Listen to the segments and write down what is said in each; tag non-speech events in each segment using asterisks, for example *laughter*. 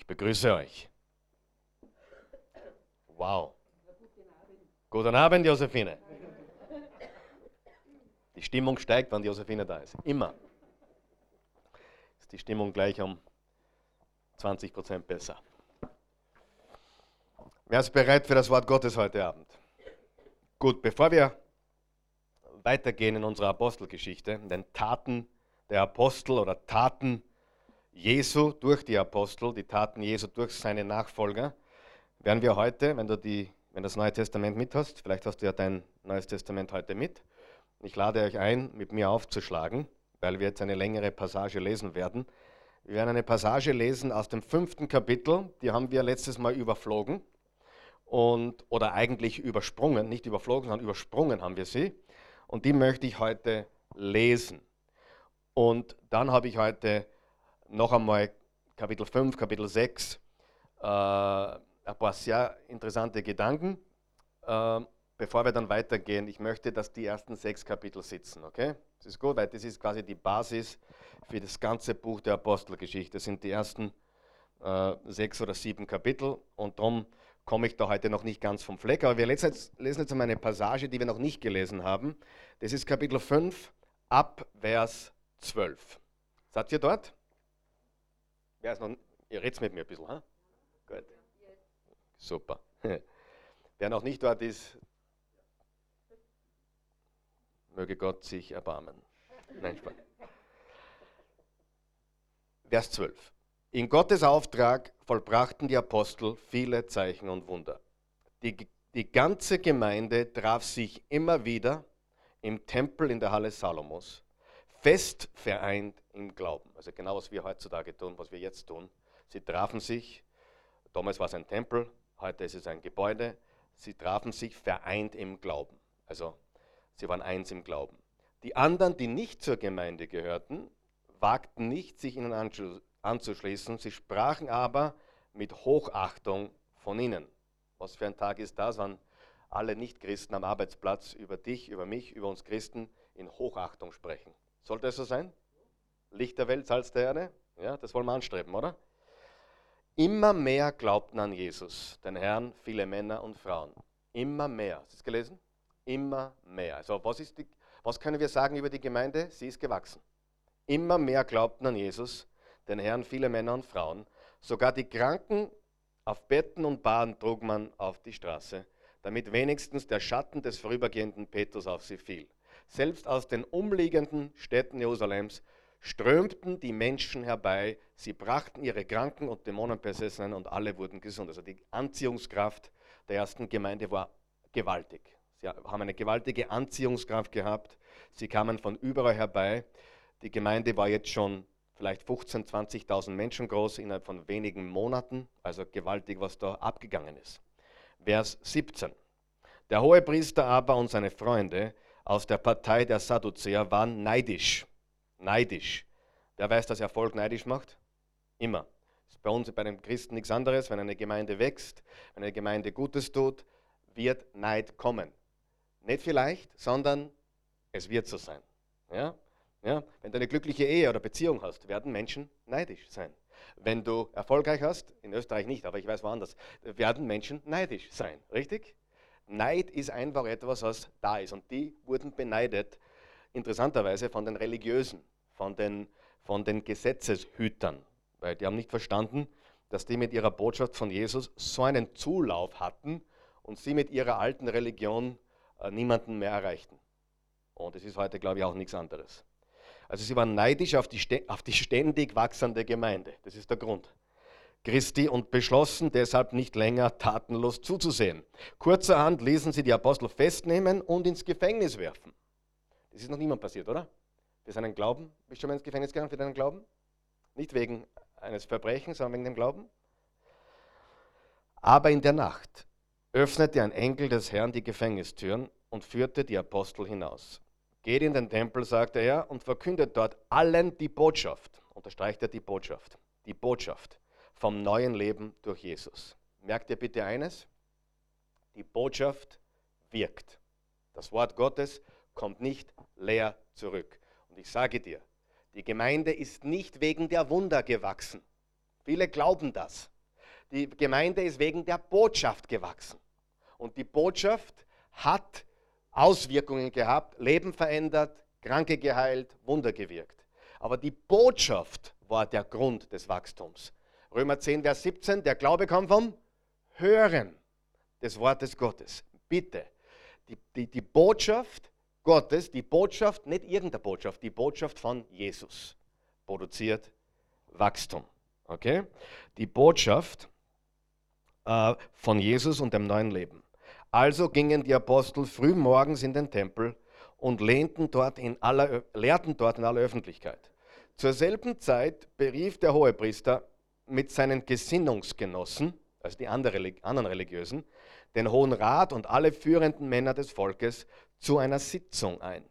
Ich begrüße euch. Wow. Guten Abend, Josephine. Die Stimmung steigt, wenn Josephine da ist. Immer. Ist die Stimmung gleich um 20 Prozent besser. Wer ist bereit für das Wort Gottes heute Abend? Gut, bevor wir weitergehen in unserer Apostelgeschichte, in den Taten der Apostel oder Taten Jesu durch die Apostel, die Taten Jesu durch seine Nachfolger, werden wir heute, wenn du die, wenn das Neue Testament mit hast, vielleicht hast du ja dein Neues Testament heute mit, ich lade euch ein, mit mir aufzuschlagen, weil wir jetzt eine längere Passage lesen werden. Wir werden eine Passage lesen aus dem fünften Kapitel, die haben wir letztes Mal überflogen und, oder eigentlich übersprungen, nicht überflogen, sondern übersprungen haben wir sie. Und die möchte ich heute lesen. Und dann habe ich heute noch einmal Kapitel 5, Kapitel 6, äh, ein paar sehr interessante Gedanken. Äh, bevor wir dann weitergehen, ich möchte, dass die ersten sechs Kapitel sitzen, okay? Das ist gut, weil das ist quasi die Basis für das ganze Buch der Apostelgeschichte. Das sind die ersten äh, sechs oder sieben Kapitel und darum komme ich da heute noch nicht ganz vom Fleck. Aber wir lesen jetzt, lesen jetzt einmal eine Passage, die wir noch nicht gelesen haben. Das ist Kapitel 5 ab Vers 12. Seid ihr dort? Wer ist noch, ihr redet mit mir ein bisschen, ha? Gut. Super. *laughs* Wer noch nicht dort ist, möge Gott sich erbarmen. Nein, Spaß. Vers 12. In Gottes Auftrag vollbrachten die Apostel viele Zeichen und Wunder. Die, die ganze Gemeinde traf sich immer wieder im Tempel in der Halle Salomos, fest vereint im Glauben. Also genau, was wir heutzutage tun, was wir jetzt tun. Sie trafen sich, damals war es ein Tempel, heute ist es ein Gebäude, sie trafen sich vereint im Glauben. Also sie waren eins im Glauben. Die anderen, die nicht zur Gemeinde gehörten, wagten nicht, sich ihnen anzuschließen. Sie sprachen aber mit Hochachtung von ihnen. Was für ein Tag ist das, wenn alle Nichtchristen am Arbeitsplatz über dich, über mich, über uns Christen in Hochachtung sprechen? Sollte es so sein? Licht der Welt, Salz der Erde? Ja, das wollen wir anstreben, oder? Immer mehr glaubten an Jesus, den Herrn, viele Männer und Frauen. Immer mehr. Hast du es gelesen? Immer mehr. Also was, ist die, was können wir sagen über die Gemeinde? Sie ist gewachsen. Immer mehr glaubten an Jesus, den Herrn, viele Männer und Frauen. Sogar die Kranken auf Betten und Baden trug man auf die Straße, damit wenigstens der Schatten des vorübergehenden Petrus auf sie fiel. Selbst aus den umliegenden Städten Jerusalems strömten die Menschen herbei, sie brachten ihre Kranken und Dämonenbesessenen und alle wurden gesund. Also die Anziehungskraft der ersten Gemeinde war gewaltig. Sie haben eine gewaltige Anziehungskraft gehabt. Sie kamen von überall herbei. Die Gemeinde war jetzt schon vielleicht 15.000, 20.000 Menschen groß innerhalb von wenigen Monaten. Also gewaltig, was da abgegangen ist. Vers 17. Der Hohepriester aber und seine Freunde aus der Partei der Sadduzäer waren neidisch. Neidisch. Wer weiß, dass Erfolg neidisch macht? Immer. Das ist bei uns, bei den Christen nichts anderes. Wenn eine Gemeinde wächst, wenn eine Gemeinde Gutes tut, wird Neid kommen. Nicht vielleicht, sondern es wird so sein. Ja? Ja? Wenn du eine glückliche Ehe oder Beziehung hast, werden Menschen neidisch sein. Wenn du erfolgreich hast, in Österreich nicht, aber ich weiß woanders, werden Menschen neidisch sein. Richtig? Neid ist einfach etwas, was da ist. Und die wurden beneidet, interessanterweise von den Religiösen, von den, von den Gesetzeshütern. Weil die haben nicht verstanden, dass die mit ihrer Botschaft von Jesus so einen Zulauf hatten und sie mit ihrer alten Religion äh, niemanden mehr erreichten. Und es ist heute, glaube ich, auch nichts anderes. Also sie waren neidisch auf die, auf die ständig wachsende Gemeinde. Das ist der Grund. Christi und beschlossen deshalb nicht länger tatenlos zuzusehen. Kurzerhand ließen sie die Apostel festnehmen und ins Gefängnis werfen. Das ist noch niemand passiert, oder? Für seinen Glauben. Bist du schon mal ins Gefängnis gegangen für deinen Glauben? Nicht wegen eines Verbrechens, sondern wegen dem Glauben. Aber in der Nacht öffnete ein Engel des Herrn die Gefängnistüren und führte die Apostel hinaus. Geht in den Tempel, sagte er, und verkündet dort allen die Botschaft. Unterstreicht er die Botschaft. Die Botschaft vom neuen Leben durch Jesus. Merkt ihr bitte eines? Die Botschaft wirkt. Das Wort Gottes kommt nicht leer zurück. Und ich sage dir, die Gemeinde ist nicht wegen der Wunder gewachsen. Viele glauben das. Die Gemeinde ist wegen der Botschaft gewachsen. Und die Botschaft hat Auswirkungen gehabt, Leben verändert, Kranke geheilt, Wunder gewirkt. Aber die Botschaft war der Grund des Wachstums. Römer 10, Vers 17, der Glaube kommt vom Hören des Wortes Gottes. Bitte, die, die, die Botschaft Gottes, die Botschaft, nicht irgendeine Botschaft, die Botschaft von Jesus produziert Wachstum. Okay? Die Botschaft äh, von Jesus und dem neuen Leben. Also gingen die Apostel früh morgens in den Tempel und lehnten dort in aller, lehrten dort in aller Öffentlichkeit. Zur selben Zeit berief der Hohepriester mit seinen Gesinnungsgenossen, also die anderen Religiösen, den Hohen Rat und alle führenden Männer des Volkes zu einer Sitzung ein.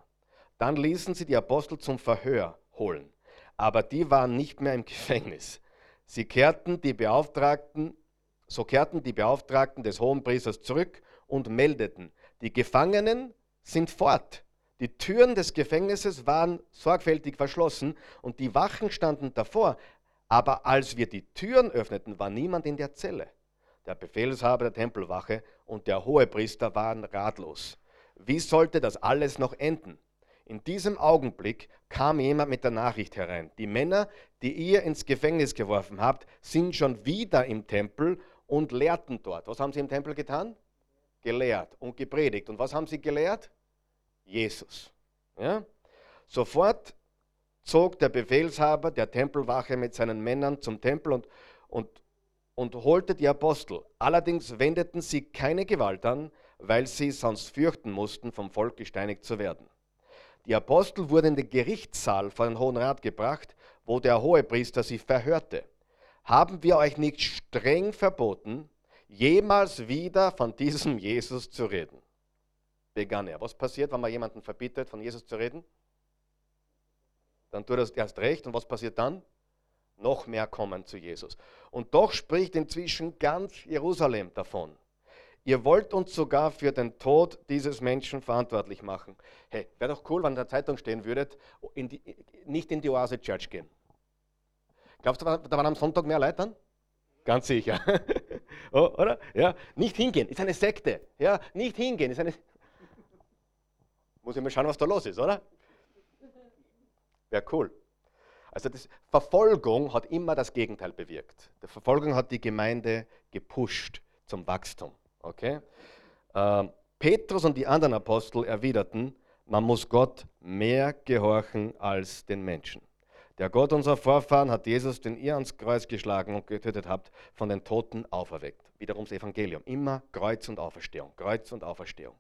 Dann ließen sie die Apostel zum Verhör holen, aber die waren nicht mehr im Gefängnis. Sie kehrten die Beauftragten, so kehrten die Beauftragten des Hohenpriesters zurück und meldeten, die Gefangenen sind fort. Die Türen des Gefängnisses waren sorgfältig verschlossen und die Wachen standen davor. Aber als wir die Türen öffneten, war niemand in der Zelle. Der Befehlshaber der Tempelwache und der Hohepriester waren ratlos. Wie sollte das alles noch enden? In diesem Augenblick kam jemand mit der Nachricht herein. Die Männer, die ihr ins Gefängnis geworfen habt, sind schon wieder im Tempel und lehrten dort. Was haben sie im Tempel getan? Gelehrt und gepredigt. Und was haben sie gelehrt? Jesus. Ja? Sofort zog der Befehlshaber der Tempelwache mit seinen Männern zum Tempel und, und, und holte die Apostel. Allerdings wendeten sie keine Gewalt an, weil sie sonst fürchten mussten, vom Volk gesteinigt zu werden. Die Apostel wurden in den Gerichtssaal vor den Hohen Rat gebracht, wo der Hohepriester sie verhörte. Haben wir euch nicht streng verboten, jemals wieder von diesem Jesus zu reden? begann er. Was passiert, wenn man jemanden verbietet, von Jesus zu reden? Dann tut er erst recht. Und was passiert dann? Noch mehr kommen zu Jesus. Und doch spricht inzwischen ganz Jerusalem davon. Ihr wollt uns sogar für den Tod dieses Menschen verantwortlich machen. Hey, wäre doch cool, wenn in der Zeitung stehen würdet, in die, nicht in die Oase Church gehen. Glaubst du, da waren am Sonntag mehr Leute dann? Ganz sicher. *laughs* oh, oder? Ja, nicht hingehen, ist eine Sekte. Ja, nicht hingehen, ist eine muss ich mal schauen, was da los ist, oder? Wäre cool. Also das, Verfolgung hat immer das Gegenteil bewirkt. Die Verfolgung hat die Gemeinde gepusht zum Wachstum. Okay? Ähm, Petrus und die anderen Apostel erwiderten, man muss Gott mehr gehorchen als den Menschen. Der Gott unserer Vorfahren hat Jesus, den ihr ans Kreuz geschlagen und getötet habt, von den Toten auferweckt. Wiederum das Evangelium. Immer Kreuz und Auferstehung. Kreuz und Auferstehung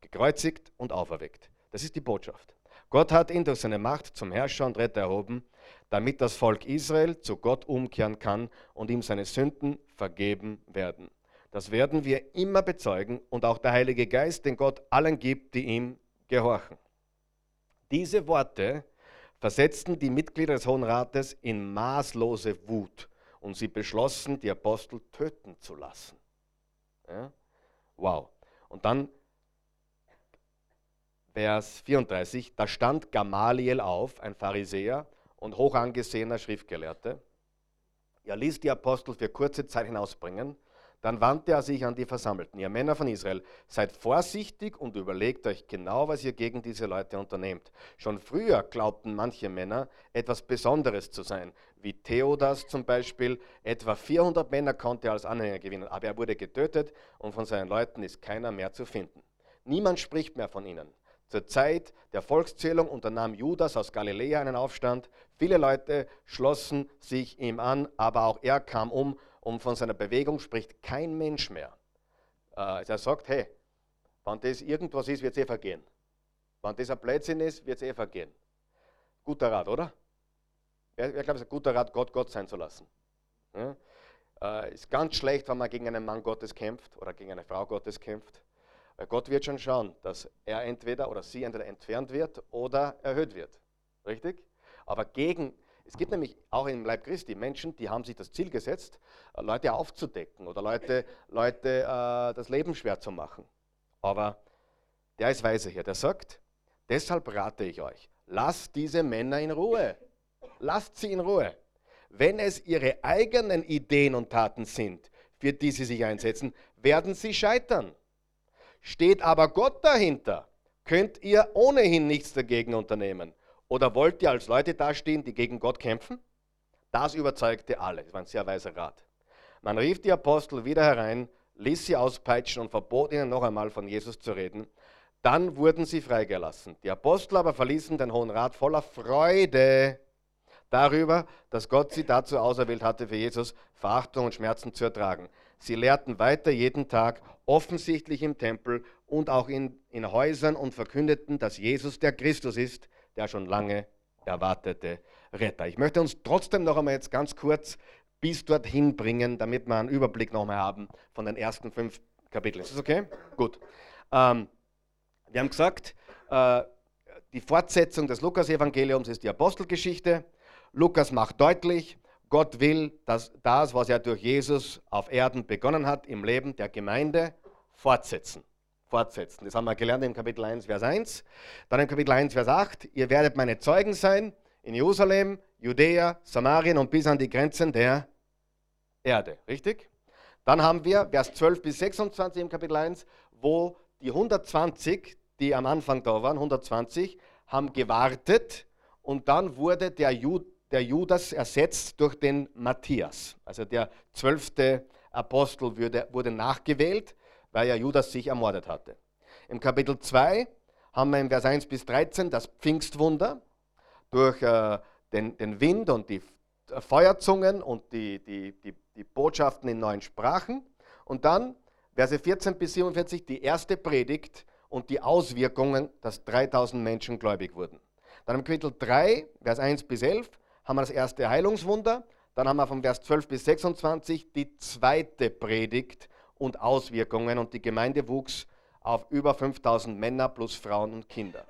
gekreuzigt und auferweckt. Das ist die Botschaft. Gott hat ihn durch seine Macht zum Herrscher und Retter erhoben, damit das Volk Israel zu Gott umkehren kann und ihm seine Sünden vergeben werden. Das werden wir immer bezeugen und auch der Heilige Geist, den Gott allen gibt, die ihm gehorchen. Diese Worte versetzten die Mitglieder des Hohen Rates in maßlose Wut und sie beschlossen, die Apostel töten zu lassen. Ja? Wow. Und dann Vers 34, da stand Gamaliel auf, ein Pharisäer und hoch angesehener Schriftgelehrter. Er ließ die Apostel für kurze Zeit hinausbringen. Dann wandte er sich an die Versammelten. Ihr Männer von Israel, seid vorsichtig und überlegt euch genau, was ihr gegen diese Leute unternehmt. Schon früher glaubten manche Männer, etwas Besonderes zu sein, wie Theodas zum Beispiel. Etwa 400 Männer konnte er als Anhänger gewinnen, aber er wurde getötet und von seinen Leuten ist keiner mehr zu finden. Niemand spricht mehr von ihnen. Zur Zeit der Volkszählung unternahm Judas aus Galiläa einen Aufstand. Viele Leute schlossen sich ihm an, aber auch er kam um und von seiner Bewegung spricht kein Mensch mehr. Äh, er sagt, hey, wenn das irgendwas ist, wird es eh vergehen. Wenn das ein Blödsinn ist, wird es eh vergehen. Guter Rat, oder? Wer, wer glaubt, es ist ein guter Rat, Gott Gott sein zu lassen? Ja? Äh, ist ganz schlecht, wenn man gegen einen Mann Gottes kämpft oder gegen eine Frau Gottes kämpft. Weil Gott wird schon schauen, dass er entweder oder sie entweder entfernt wird oder erhöht wird. Richtig? Aber gegen, es gibt nämlich auch im Leib Christi Menschen, die haben sich das Ziel gesetzt, äh, Leute aufzudecken oder Leute, Leute äh, das Leben schwer zu machen. Aber der ist weise hier, der sagt, deshalb rate ich euch, lasst diese Männer in Ruhe. Lasst sie in Ruhe. wenn es ihre eigenen Ideen und Taten sind, für die sie sich einsetzen, werden sie scheitern. Steht aber Gott dahinter, könnt ihr ohnehin nichts dagegen unternehmen. Oder wollt ihr als Leute dastehen, die gegen Gott kämpfen? Das überzeugte alle. Das war ein sehr weiser Rat. Man rief die Apostel wieder herein, ließ sie auspeitschen und verbot ihnen noch einmal von Jesus zu reden. Dann wurden sie freigelassen. Die Apostel aber verließen den Hohen Rat voller Freude darüber, dass Gott sie dazu auserwählt hatte, für Jesus Verachtung und Schmerzen zu ertragen. Sie lehrten weiter jeden Tag, offensichtlich im Tempel und auch in, in Häusern und verkündeten, dass Jesus der Christus ist, der schon lange erwartete Retter. Ich möchte uns trotzdem noch einmal jetzt ganz kurz bis dorthin bringen, damit wir einen Überblick noch einmal haben von den ersten fünf Kapiteln. Ist das okay? Gut. Ähm, wir haben gesagt, äh, die Fortsetzung des Lukas-Evangeliums ist die Apostelgeschichte. Lukas macht deutlich, Gott will, dass das, was er durch Jesus auf Erden begonnen hat, im Leben der Gemeinde fortsetzen. Fortsetzen. Das haben wir gelernt im Kapitel 1, Vers 1. Dann im Kapitel 1, Vers 8. Ihr werdet meine Zeugen sein in Jerusalem, Judäa, Samarien und bis an die Grenzen der Erde. Richtig? Dann haben wir Vers 12 bis 26 im Kapitel 1, wo die 120, die am Anfang da waren, 120, haben gewartet und dann wurde der Jude der Judas ersetzt durch den Matthias. Also der zwölfte Apostel wurde, wurde nachgewählt, weil ja Judas sich ermordet hatte. Im Kapitel 2 haben wir im Vers 1 bis 13 das Pfingstwunder durch äh, den, den, Wind und die Feuerzungen und die, die, die, die Botschaften in neuen Sprachen. Und dann Verse 14 bis 47 die erste Predigt und die Auswirkungen, dass 3000 Menschen gläubig wurden. Dann im Kapitel 3, Vers 1 bis 11 haben wir das erste Heilungswunder. Dann haben wir von Vers 12 bis 26 die zweite Predigt und Auswirkungen. Und die Gemeinde wuchs auf über 5000 Männer plus Frauen und Kinder.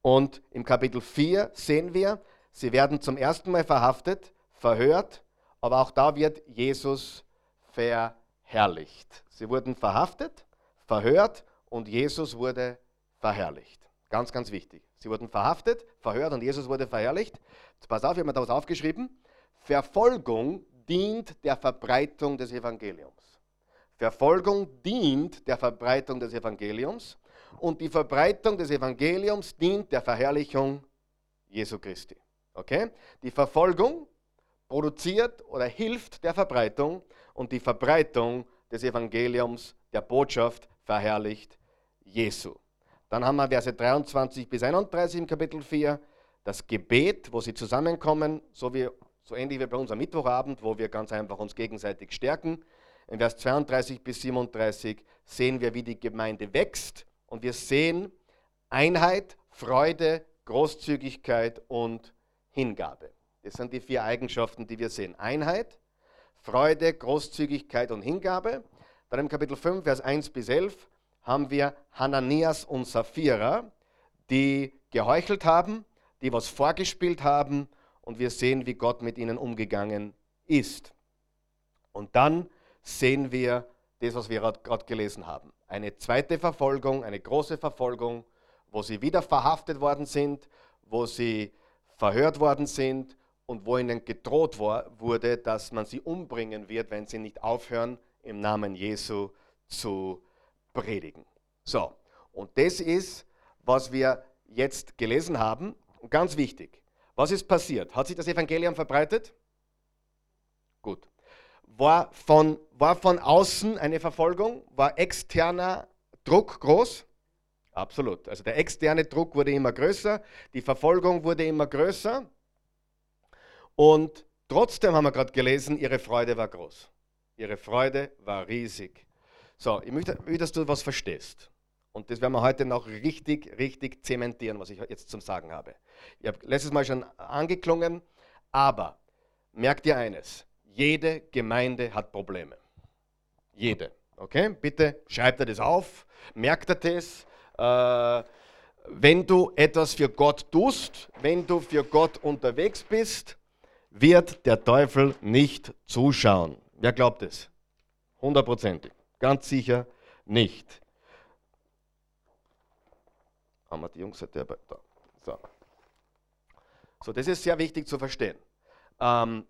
Und im Kapitel 4 sehen wir, sie werden zum ersten Mal verhaftet, verhört, aber auch da wird Jesus verherrlicht. Sie wurden verhaftet, verhört und Jesus wurde verherrlicht. Ganz, ganz wichtig. Sie wurden verhaftet, verhört und Jesus wurde verherrlicht. Jetzt pass auf, ich habe mir da was aufgeschrieben. Verfolgung dient der Verbreitung des Evangeliums. Verfolgung dient der Verbreitung des Evangeliums und die Verbreitung des Evangeliums dient der Verherrlichung Jesu Christi. Okay? Die Verfolgung produziert oder hilft der Verbreitung und die Verbreitung des Evangeliums, der Botschaft, verherrlicht Jesu. Dann haben wir Verse 23 bis 31 im Kapitel 4, das Gebet, wo sie zusammenkommen, so, wie, so ähnlich wie bei uns am Mittwochabend, wo wir ganz einfach uns gegenseitig stärken. In Vers 32 bis 37 sehen wir, wie die Gemeinde wächst und wir sehen Einheit, Freude, Großzügigkeit und Hingabe. Das sind die vier Eigenschaften, die wir sehen. Einheit, Freude, Großzügigkeit und Hingabe. Dann im Kapitel 5, Vers 1 bis 11 haben wir Hananias und Sapphira, die geheuchelt haben, die was vorgespielt haben und wir sehen, wie Gott mit ihnen umgegangen ist. Und dann sehen wir das, was wir gerade gelesen haben. Eine zweite Verfolgung, eine große Verfolgung, wo sie wieder verhaftet worden sind, wo sie verhört worden sind und wo ihnen gedroht wurde, dass man sie umbringen wird, wenn sie nicht aufhören, im Namen Jesu zu predigen. So, und das ist, was wir jetzt gelesen haben. Und ganz wichtig, was ist passiert? Hat sich das Evangelium verbreitet? Gut. War von, war von außen eine Verfolgung? War externer Druck groß? Absolut. Also der externe Druck wurde immer größer, die Verfolgung wurde immer größer. Und trotzdem haben wir gerade gelesen, ihre Freude war groß. Ihre Freude war riesig. So, ich möchte, dass du was verstehst. Und das werden wir heute noch richtig, richtig zementieren, was ich jetzt zum Sagen habe. Ich habe letztes Mal schon angeklungen, aber merkt ihr eines, jede Gemeinde hat Probleme. Jede. Okay? Bitte schreibt ihr das auf, merkt ihr das. Äh, wenn du etwas für Gott tust, wenn du für Gott unterwegs bist, wird der Teufel nicht zuschauen. Wer glaubt es? Hundertprozentig. Ganz sicher nicht. Haben wir die Jungs da. So. so, das ist sehr wichtig zu verstehen. Ähm,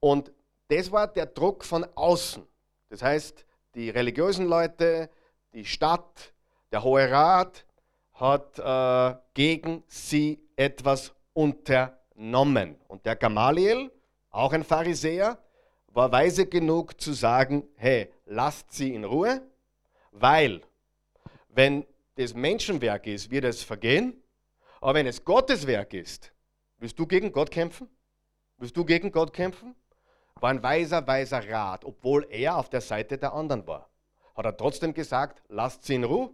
Und das war der Druck von außen. Das heißt, die religiösen Leute, die Stadt, der Hohe Rat hat äh, gegen sie etwas unternommen. Und der Gamaliel, auch ein Pharisäer, war weise genug zu sagen, hey, lasst sie in Ruhe, weil wenn das Menschenwerk ist, wird es vergehen, aber wenn es Gottes Werk ist, willst du gegen Gott kämpfen? Willst du gegen Gott kämpfen? War ein weiser, weiser Rat, obwohl er auf der Seite der anderen war. Hat er trotzdem gesagt, lasst sie in Ruhe,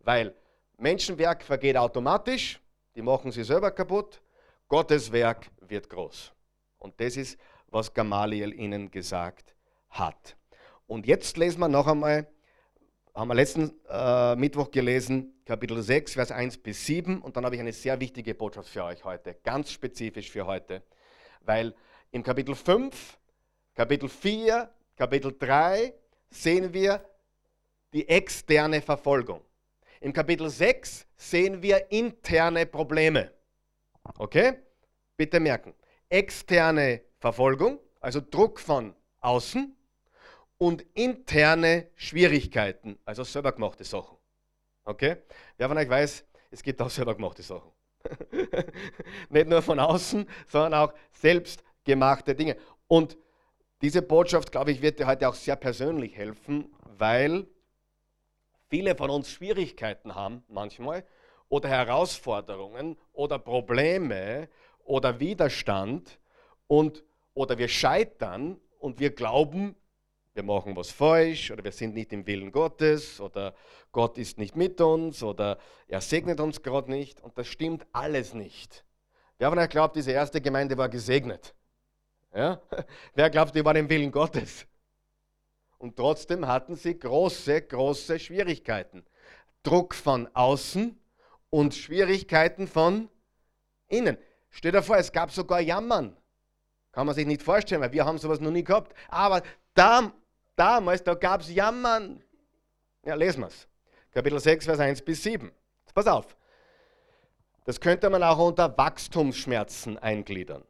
weil Menschenwerk vergeht automatisch, die machen sie selber kaputt, Gottes Werk wird groß. Und das ist, was Gamaliel ihnen gesagt hat. Und jetzt lesen wir noch einmal, haben wir letzten äh, Mittwoch gelesen, Kapitel 6, Vers 1 bis 7. Und dann habe ich eine sehr wichtige Botschaft für euch heute, ganz spezifisch für heute. Weil im Kapitel 5, Kapitel 4, Kapitel 3 sehen wir die externe Verfolgung. Im Kapitel 6 sehen wir interne Probleme. Okay? Bitte merken. Externe Verfolgung, also Druck von außen und interne Schwierigkeiten, also selber gemachte Sachen. Okay? Wer von euch weiß, es gibt auch selber gemachte Sachen. *laughs* Nicht nur von außen, sondern auch selbstgemachte Dinge. Und diese Botschaft, glaube ich, wird dir heute auch sehr persönlich helfen, weil viele von uns Schwierigkeiten haben manchmal oder Herausforderungen oder Probleme oder Widerstand und oder wir scheitern und wir glauben, wir machen was falsch oder wir sind nicht im Willen Gottes oder Gott ist nicht mit uns oder er segnet uns gerade nicht und das stimmt alles nicht. Wer von euch glaubt, diese erste Gemeinde war gesegnet? Ja? *laughs* Wer glaubt, war im Willen Gottes? Und trotzdem hatten sie große, große Schwierigkeiten. Druck von außen und Schwierigkeiten von innen. Stell dir vor, es gab sogar Jammern. Kann man sich nicht vorstellen, weil wir haben sowas noch nie gehabt. Aber da, damals, da gab es Jammern. Ja, lesen wir es. Kapitel 6, Vers 1 bis 7. pass auf. Das könnte man auch unter Wachstumsschmerzen eingliedern.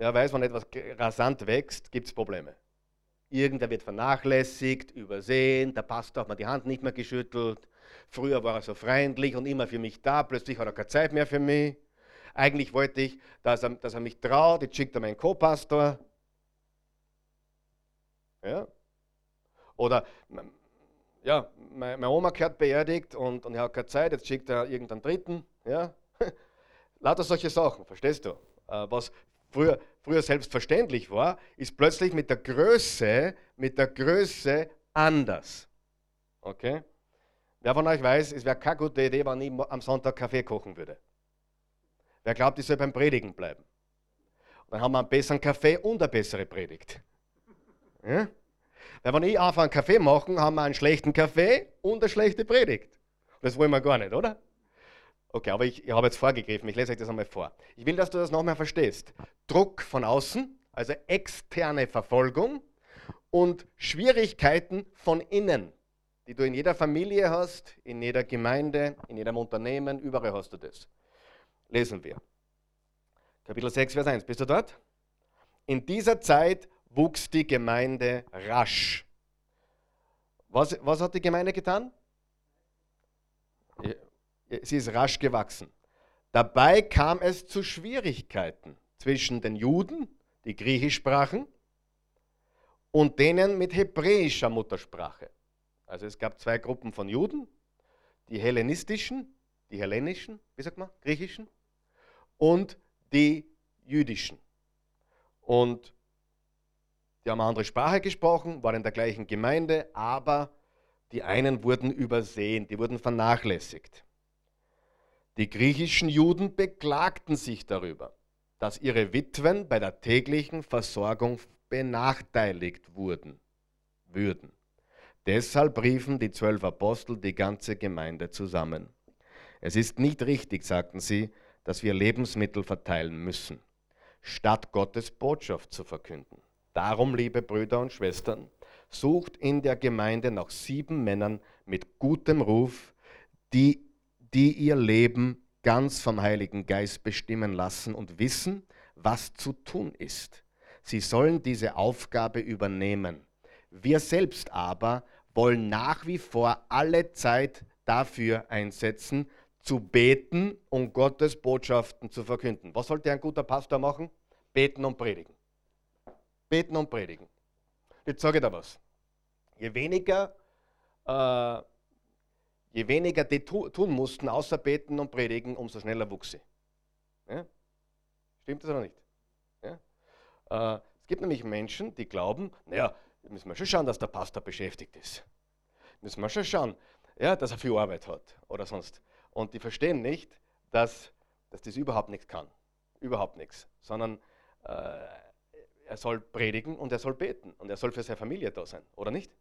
Wer weiß, wenn etwas rasant wächst, gibt es Probleme. Irgendwer wird vernachlässigt, übersehen, der Pastor hat mir die Hand nicht mehr geschüttelt. Früher war er so freundlich und immer für mich da, plötzlich hat er keine Zeit mehr für mich. Eigentlich wollte ich, dass er, dass er mich traut, jetzt schickt er meinen Co-Pastor. Ja? Oder, ja, meine Oma gehört beerdigt und, und er hat keine Zeit, jetzt schickt er irgendeinen Dritten. Ja? *laughs* Lauter solche Sachen, verstehst du? Äh, was früher, früher selbstverständlich war, ist plötzlich mit der Größe, mit der Größe anders. Okay? Wer von euch weiß, es wäre keine gute Idee, wenn ich am Sonntag Kaffee kochen würde. Wer glaubt, ich soll beim Predigen bleiben? Und dann haben wir einen besseren Kaffee und eine bessere Predigt. Ja? Weil wenn ich einen Kaffee machen, haben wir einen schlechten Kaffee und eine schlechte Predigt. Das wollen wir gar nicht, oder? Okay, aber ich, ich habe jetzt vorgegriffen, ich lese euch das einmal vor. Ich will, dass du das nochmal verstehst. Druck von außen, also externe Verfolgung und Schwierigkeiten von innen, die du in jeder Familie hast, in jeder Gemeinde, in jedem Unternehmen, überall hast du das lesen wir. Kapitel 6, Vers 1. Bist du dort? In dieser Zeit wuchs die Gemeinde rasch. Was, was hat die Gemeinde getan? Sie ist rasch gewachsen. Dabei kam es zu Schwierigkeiten zwischen den Juden, die Griechisch sprachen, und denen mit hebräischer Muttersprache. Also es gab zwei Gruppen von Juden, die hellenistischen, die hellenischen, wie sagt man, griechischen, und die jüdischen. Und die haben eine andere Sprache gesprochen, waren in der gleichen Gemeinde, aber die einen wurden übersehen, die wurden vernachlässigt. Die griechischen Juden beklagten sich darüber, dass ihre Witwen bei der täglichen Versorgung benachteiligt wurden, würden. Deshalb riefen die zwölf Apostel die ganze Gemeinde zusammen. Es ist nicht richtig, sagten sie, dass wir Lebensmittel verteilen müssen, statt Gottes Botschaft zu verkünden. Darum, liebe Brüder und Schwestern, sucht in der Gemeinde nach sieben Männern mit gutem Ruf, die, die ihr Leben ganz vom Heiligen Geist bestimmen lassen und wissen, was zu tun ist. Sie sollen diese Aufgabe übernehmen. Wir selbst aber wollen nach wie vor alle Zeit dafür einsetzen, zu beten und Gottes Botschaften zu verkünden. Was sollte ein guter Pastor machen? Beten und predigen. Beten und predigen. Jetzt sage ich da was. Je weniger, äh, je weniger die tu tun mussten, außer beten und predigen, umso schneller wuchs sie. Ja? Stimmt das oder nicht? Ja? Äh, es gibt nämlich Menschen, die glauben, naja, müssen wir schon schauen, dass der Pastor beschäftigt ist. Müssen wir schon schauen, ja, dass er viel Arbeit hat oder sonst. Und die verstehen nicht, dass, dass das überhaupt nichts kann. Überhaupt nichts. Sondern äh, er soll predigen und er soll beten und er soll für seine Familie da sein, oder nicht?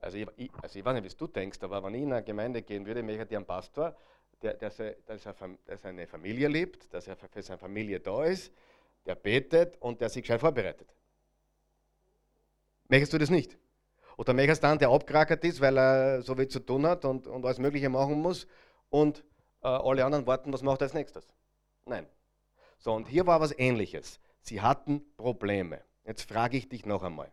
Also ich, ich, also ich weiß nicht, wie du denkst, aber wenn ich in eine Gemeinde gehen würde, möchte ich einen Pastor, der, der, der, seine Familie liebt, dass er für seine Familie da ist, der betet und der sich gescheit vorbereitet. Möchtest du das nicht? Oder möchtest du einen, der abgerackert ist, weil er so viel zu tun hat und, und alles Mögliche machen muss und äh, alle anderen warten, was macht er als nächstes? Nein. So, und hier war was Ähnliches. Sie hatten Probleme. Jetzt frage ich dich noch einmal.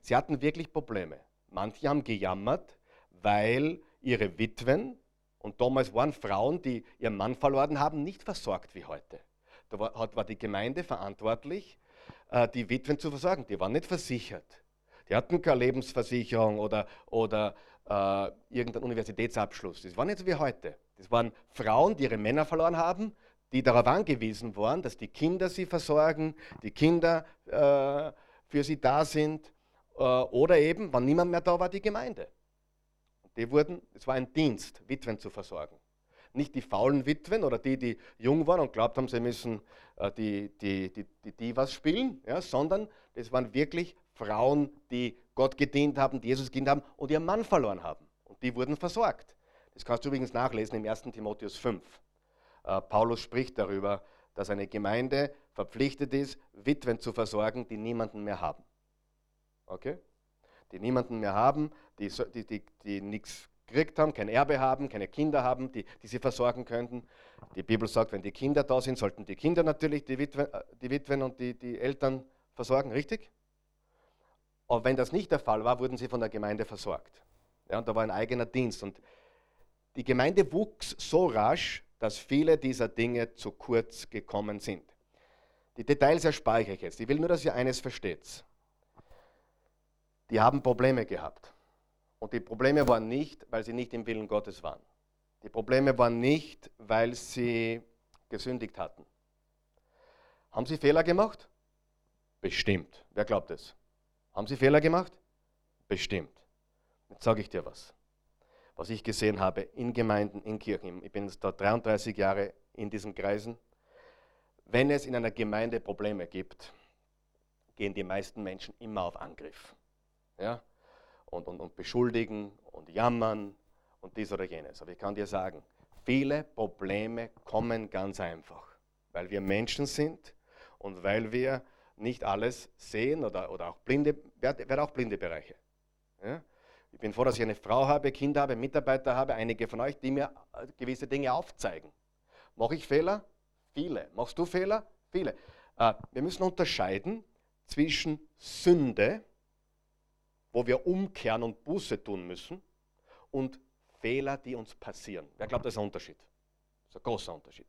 Sie hatten wirklich Probleme. Manche haben gejammert, weil ihre Witwen, und damals waren Frauen, die ihren Mann verloren haben, nicht versorgt wie heute. Da war, war die Gemeinde verantwortlich, äh, die Witwen zu versorgen. Die waren nicht versichert. Die hatten keine Lebensversicherung oder, oder äh, irgendeinen Universitätsabschluss. Das war nicht so wie heute. Das waren Frauen, die ihre Männer verloren haben, die darauf angewiesen waren, dass die Kinder sie versorgen, die Kinder äh, für sie da sind. Äh, oder eben, wenn niemand mehr da war, die Gemeinde. Die wurden, es war ein Dienst, Witwen zu versorgen. Nicht die faulen Witwen oder die, die jung waren und glaubt haben, sie müssen äh, die, die, die, die Divas spielen, ja, sondern das waren wirklich Frauen, die Gott gedient haben, die Jesus gedient haben und ihren Mann verloren haben. Und die wurden versorgt. Das kannst du übrigens nachlesen im 1. Timotheus 5. Äh, Paulus spricht darüber, dass eine Gemeinde verpflichtet ist, Witwen zu versorgen, die niemanden mehr haben. Okay? Die niemanden mehr haben, die, die, die, die nichts gekriegt haben, kein Erbe haben, keine Kinder haben, die, die sie versorgen könnten. Die Bibel sagt, wenn die Kinder da sind, sollten die Kinder natürlich die Witwen, äh, die Witwen und die, die Eltern versorgen, richtig? Aber wenn das nicht der Fall war, wurden sie von der Gemeinde versorgt. Ja, und da war ein eigener Dienst. Und die Gemeinde wuchs so rasch, dass viele dieser Dinge zu kurz gekommen sind. Die Details erspare ich euch jetzt. Ich will nur, dass ihr eines versteht. Die haben Probleme gehabt. Und die Probleme waren nicht, weil sie nicht im Willen Gottes waren. Die Probleme waren nicht, weil sie gesündigt hatten. Haben sie Fehler gemacht? Bestimmt. Wer glaubt es? Haben sie Fehler gemacht? Bestimmt. Jetzt sage ich dir was. Was ich gesehen habe in Gemeinden, in Kirchen. Ich bin jetzt da 33 Jahre in diesen Kreisen. Wenn es in einer Gemeinde Probleme gibt, gehen die meisten Menschen immer auf Angriff. Ja? Und, und, und beschuldigen und jammern und dies oder jenes. Aber ich kann dir sagen, viele Probleme kommen ganz einfach, weil wir Menschen sind und weil wir nicht alles sehen oder, oder auch blinde, wäre auch blinde Bereiche. Ja? Ich bin froh, dass ich eine Frau habe, Kinder habe, Mitarbeiter habe, einige von euch, die mir äh, gewisse Dinge aufzeigen. Mache ich Fehler? Viele. Machst du Fehler? Viele. Äh, wir müssen unterscheiden zwischen Sünde, wo wir umkehren und Buße tun müssen, und Fehler, die uns passieren. Wer glaubt, das ist ein Unterschied? Das ist ein großer Unterschied.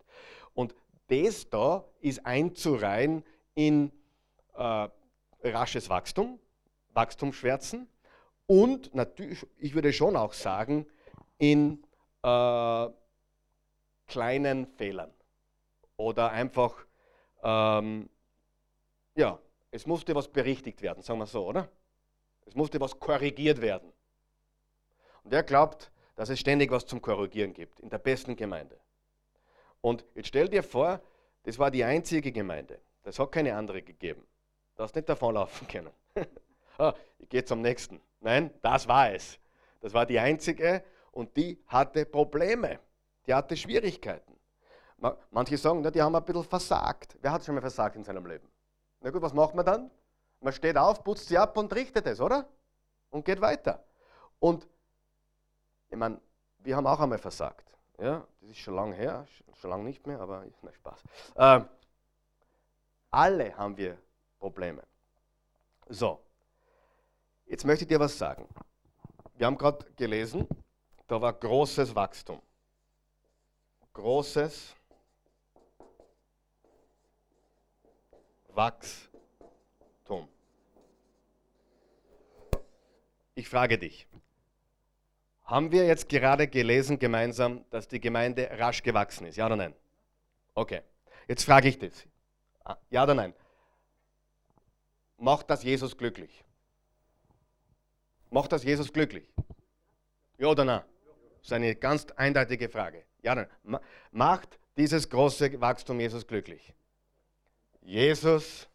Und das da ist einzureihen in äh, rasches Wachstum, Wachstumsschwärzen und natürlich, ich würde schon auch sagen, in äh, kleinen Fehlern oder einfach, ähm, ja, es musste was berichtigt werden, sagen wir so, oder? Es musste was korrigiert werden. Und wer glaubt, dass es ständig was zum Korrigieren gibt, in der besten Gemeinde. Und jetzt stell dir vor, das war die einzige Gemeinde. Das hat keine andere gegeben. Du hast nicht davonlaufen können. *laughs* ah, ich gehe zum nächsten. Nein, das war es. Das war die einzige und die hatte Probleme. Die hatte Schwierigkeiten. Manche sagen, die haben ein bisschen versagt. Wer hat schon mal versagt in seinem Leben? Na gut, was macht man dann? Man steht auf, putzt sie ab und richtet es, oder? Und geht weiter. Und ich meine, wir haben auch einmal versagt. Ja, das ist schon lange her, schon lange nicht mehr, aber na Spaß. Äh, alle haben wir Probleme. So, jetzt möchte ich dir was sagen. Wir haben gerade gelesen, da war großes Wachstum. Großes Wachstum. Ich frage dich, haben wir jetzt gerade gelesen gemeinsam, dass die Gemeinde rasch gewachsen ist? Ja oder nein? Okay, jetzt frage ich dich. Ah, ja oder nein? Macht das Jesus glücklich? Macht das Jesus glücklich? Ja oder nein? Das ist eine ganz eindeutige Frage. Ja, oder nein? Macht dieses große Wachstum Jesus glücklich? Jesus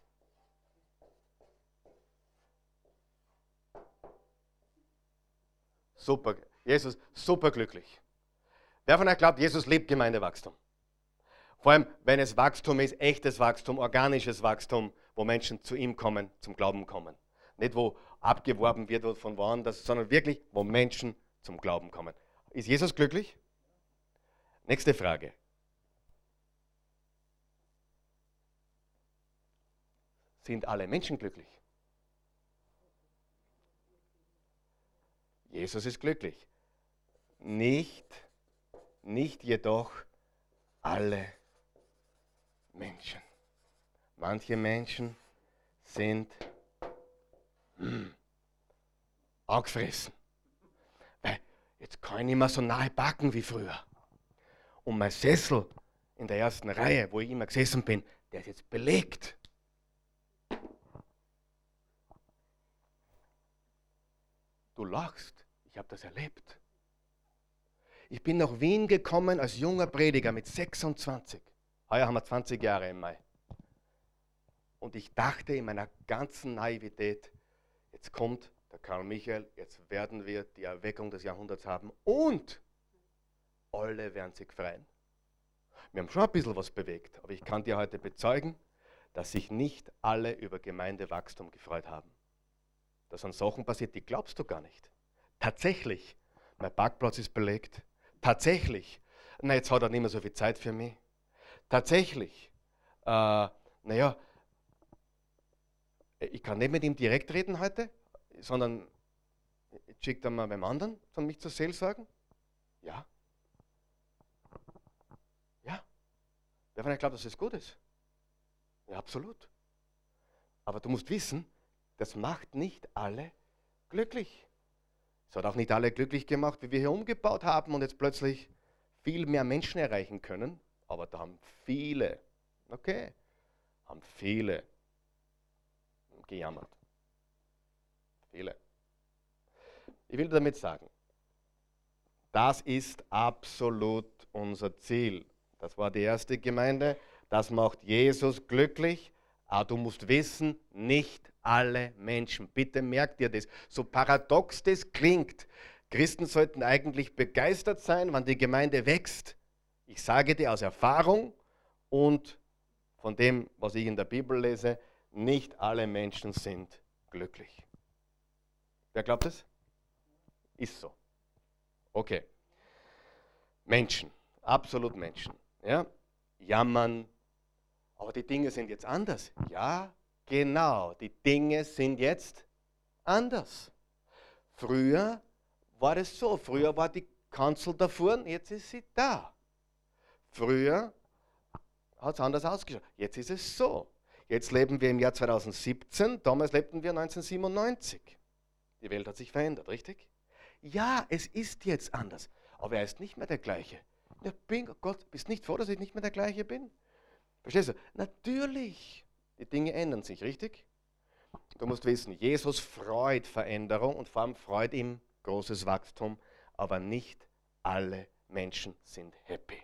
super, Jesus super glücklich. Wer von euch glaubt, Jesus liebt Gemeindewachstum? Vor allem, wenn es Wachstum ist, echtes Wachstum, organisches Wachstum, wo Menschen zu ihm kommen, zum Glauben kommen. Nicht wo abgeworben wird von woanders, sondern wirklich, wo Menschen zum Glauben kommen. Ist Jesus glücklich? Nächste Frage. Sind alle Menschen glücklich? Jesus ist glücklich. Nicht, nicht jedoch alle Menschen. Manche Menschen sind hm, angefressen. Weil jetzt kann ich nicht mehr so nahe backen wie früher. Und mein Sessel in der ersten Reihe, wo ich immer gesessen bin, der ist jetzt belegt. Du lachst, ich habe das erlebt. Ich bin nach Wien gekommen als junger Prediger mit 26. Heuer haben wir 20 Jahre im Mai. Und ich dachte in meiner ganzen Naivität, jetzt kommt der Karl Michael, jetzt werden wir die Erweckung des Jahrhunderts haben und alle werden sich freuen. Wir haben schon ein bisschen was bewegt, aber ich kann dir heute bezeugen, dass sich nicht alle über Gemeindewachstum gefreut haben. Da sind Sachen passiert, die glaubst du gar nicht. Tatsächlich, mein Parkplatz ist belegt. Tatsächlich, na jetzt hat er nicht mehr so viel Zeit für mich. Tatsächlich, äh, naja, ich kann nicht mit ihm direkt reden heute, sondern schickt er mal beim anderen von mich zur sagen? Ja. Ja. Wer von euch glaubt, dass es gut ist? Ja, absolut. Aber du musst wissen, das macht nicht alle glücklich. Es hat auch nicht alle glücklich gemacht, wie wir hier umgebaut haben und jetzt plötzlich viel mehr Menschen erreichen können. Aber da haben viele, okay, haben viele gejammert. Viele. Ich will damit sagen, das ist absolut unser Ziel. Das war die erste Gemeinde. Das macht Jesus glücklich. Aber du musst wissen, nicht alle Menschen. Bitte merkt ihr das. So paradox das klingt. Christen sollten eigentlich begeistert sein, wenn die Gemeinde wächst. Ich sage dir aus Erfahrung und von dem, was ich in der Bibel lese, nicht alle Menschen sind glücklich. Wer glaubt es? Ist so. Okay. Menschen, absolut Menschen. Ja? Jammern, aber die Dinge sind jetzt anders. Ja, genau, die Dinge sind jetzt anders. Früher war es so, früher war die Kanzel davor, jetzt ist sie da. Früher hat es anders ausgeschaut, jetzt ist es so. Jetzt leben wir im Jahr 2017, damals lebten wir 1997. Die Welt hat sich verändert, richtig? Ja, es ist jetzt anders, aber er ist nicht mehr der gleiche. Ja, bin, Gott, bist nicht froh, dass ich nicht mehr der gleiche bin? Verstehst du? Natürlich, die Dinge ändern sich, richtig? Du musst wissen, Jesus freut Veränderung und vor allem freut ihm großes Wachstum, aber nicht alle Menschen sind happy.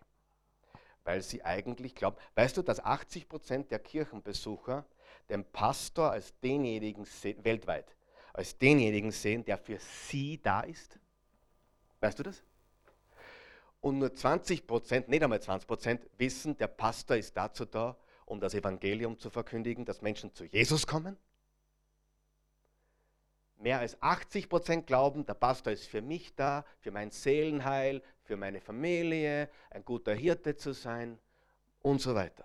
Weil sie eigentlich glauben, weißt du, dass 80 Prozent der Kirchenbesucher den Pastor als denjenigen weltweit, als denjenigen sehen, der für sie da ist? Weißt du das? Und nur 20 Prozent, nicht einmal 20 Prozent, wissen, der Pastor ist dazu da, um das Evangelium zu verkündigen, dass Menschen zu Jesus kommen. Mehr als 80 Prozent glauben, der Pastor ist für mich da, für mein Seelenheil, für meine Familie, ein guter Hirte zu sein und so weiter.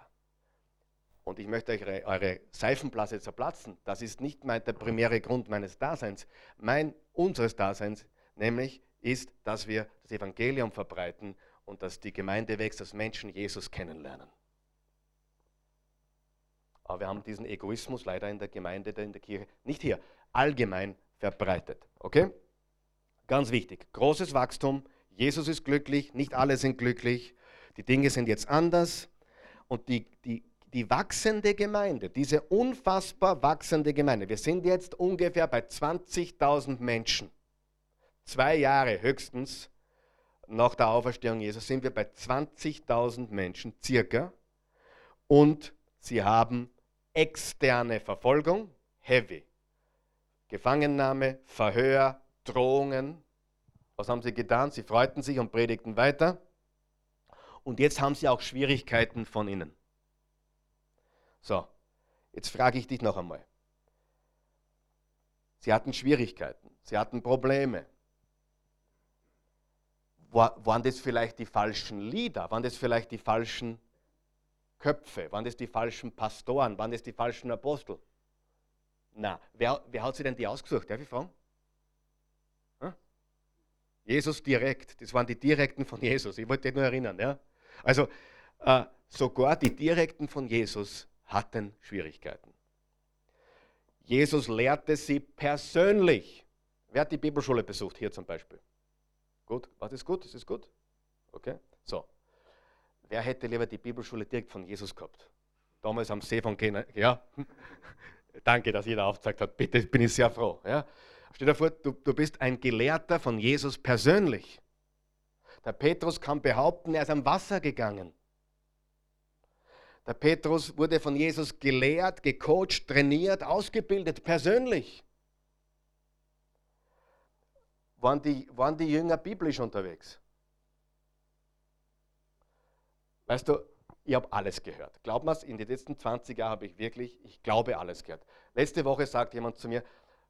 und ich möchte euch eure, eure Seifenblase zerplatzen. Das ist nicht mein, der primäre Grund meines Daseins. Mein, unseres Daseins, nämlich ist, dass wir das Evangelium verbreiten und dass die Gemeinde wächst, dass Menschen Jesus kennenlernen. Aber wir haben diesen Egoismus leider in der Gemeinde, in der Kirche, nicht hier, allgemein verbreitet. Okay? Ganz wichtig. Großes Wachstum. Jesus ist glücklich, nicht alle sind glücklich. Die Dinge sind jetzt anders. Und die, die, die wachsende Gemeinde, diese unfassbar wachsende Gemeinde, wir sind jetzt ungefähr bei 20.000 Menschen. Zwei Jahre höchstens nach der Auferstehung Jesus sind wir bei 20.000 Menschen circa. Und sie haben externe Verfolgung, heavy. Gefangennahme, Verhör, Drohungen. Was haben sie getan? Sie freuten sich und predigten weiter. Und jetzt haben sie auch Schwierigkeiten von innen. So, jetzt frage ich dich noch einmal. Sie hatten Schwierigkeiten, sie hatten Probleme. War, waren das vielleicht die falschen Lieder? Waren das vielleicht die falschen Köpfe? Waren das die falschen Pastoren? Waren das die falschen Apostel? Na, wer, wer hat sie denn die ausgesucht? Darf ich fragen? Hm? Jesus direkt. Das waren die Direkten von Jesus. Ich wollte dich nur erinnern. Ja? Also, äh, sogar die Direkten von Jesus hatten Schwierigkeiten. Jesus lehrte sie persönlich. Wer hat die Bibelschule besucht? Hier zum Beispiel. Gut, was ist gut? Ist es gut? Okay, so. Wer hätte lieber die Bibelschule direkt von Jesus gehabt? Damals am See von Kena. Ja, *laughs* danke, dass jeder aufgezeigt hat. Bitte, bin ich sehr froh. Ja. Stell dir vor, du, du bist ein Gelehrter von Jesus persönlich. Der Petrus kann behaupten, er ist am Wasser gegangen. Der Petrus wurde von Jesus gelehrt, gecoacht, trainiert, ausgebildet, persönlich. Waren die, waren die Jünger biblisch unterwegs? Weißt du, ich habe alles gehört. Glaub mir, in den letzten 20 Jahren habe ich wirklich, ich glaube, alles gehört. Letzte Woche sagt jemand zu mir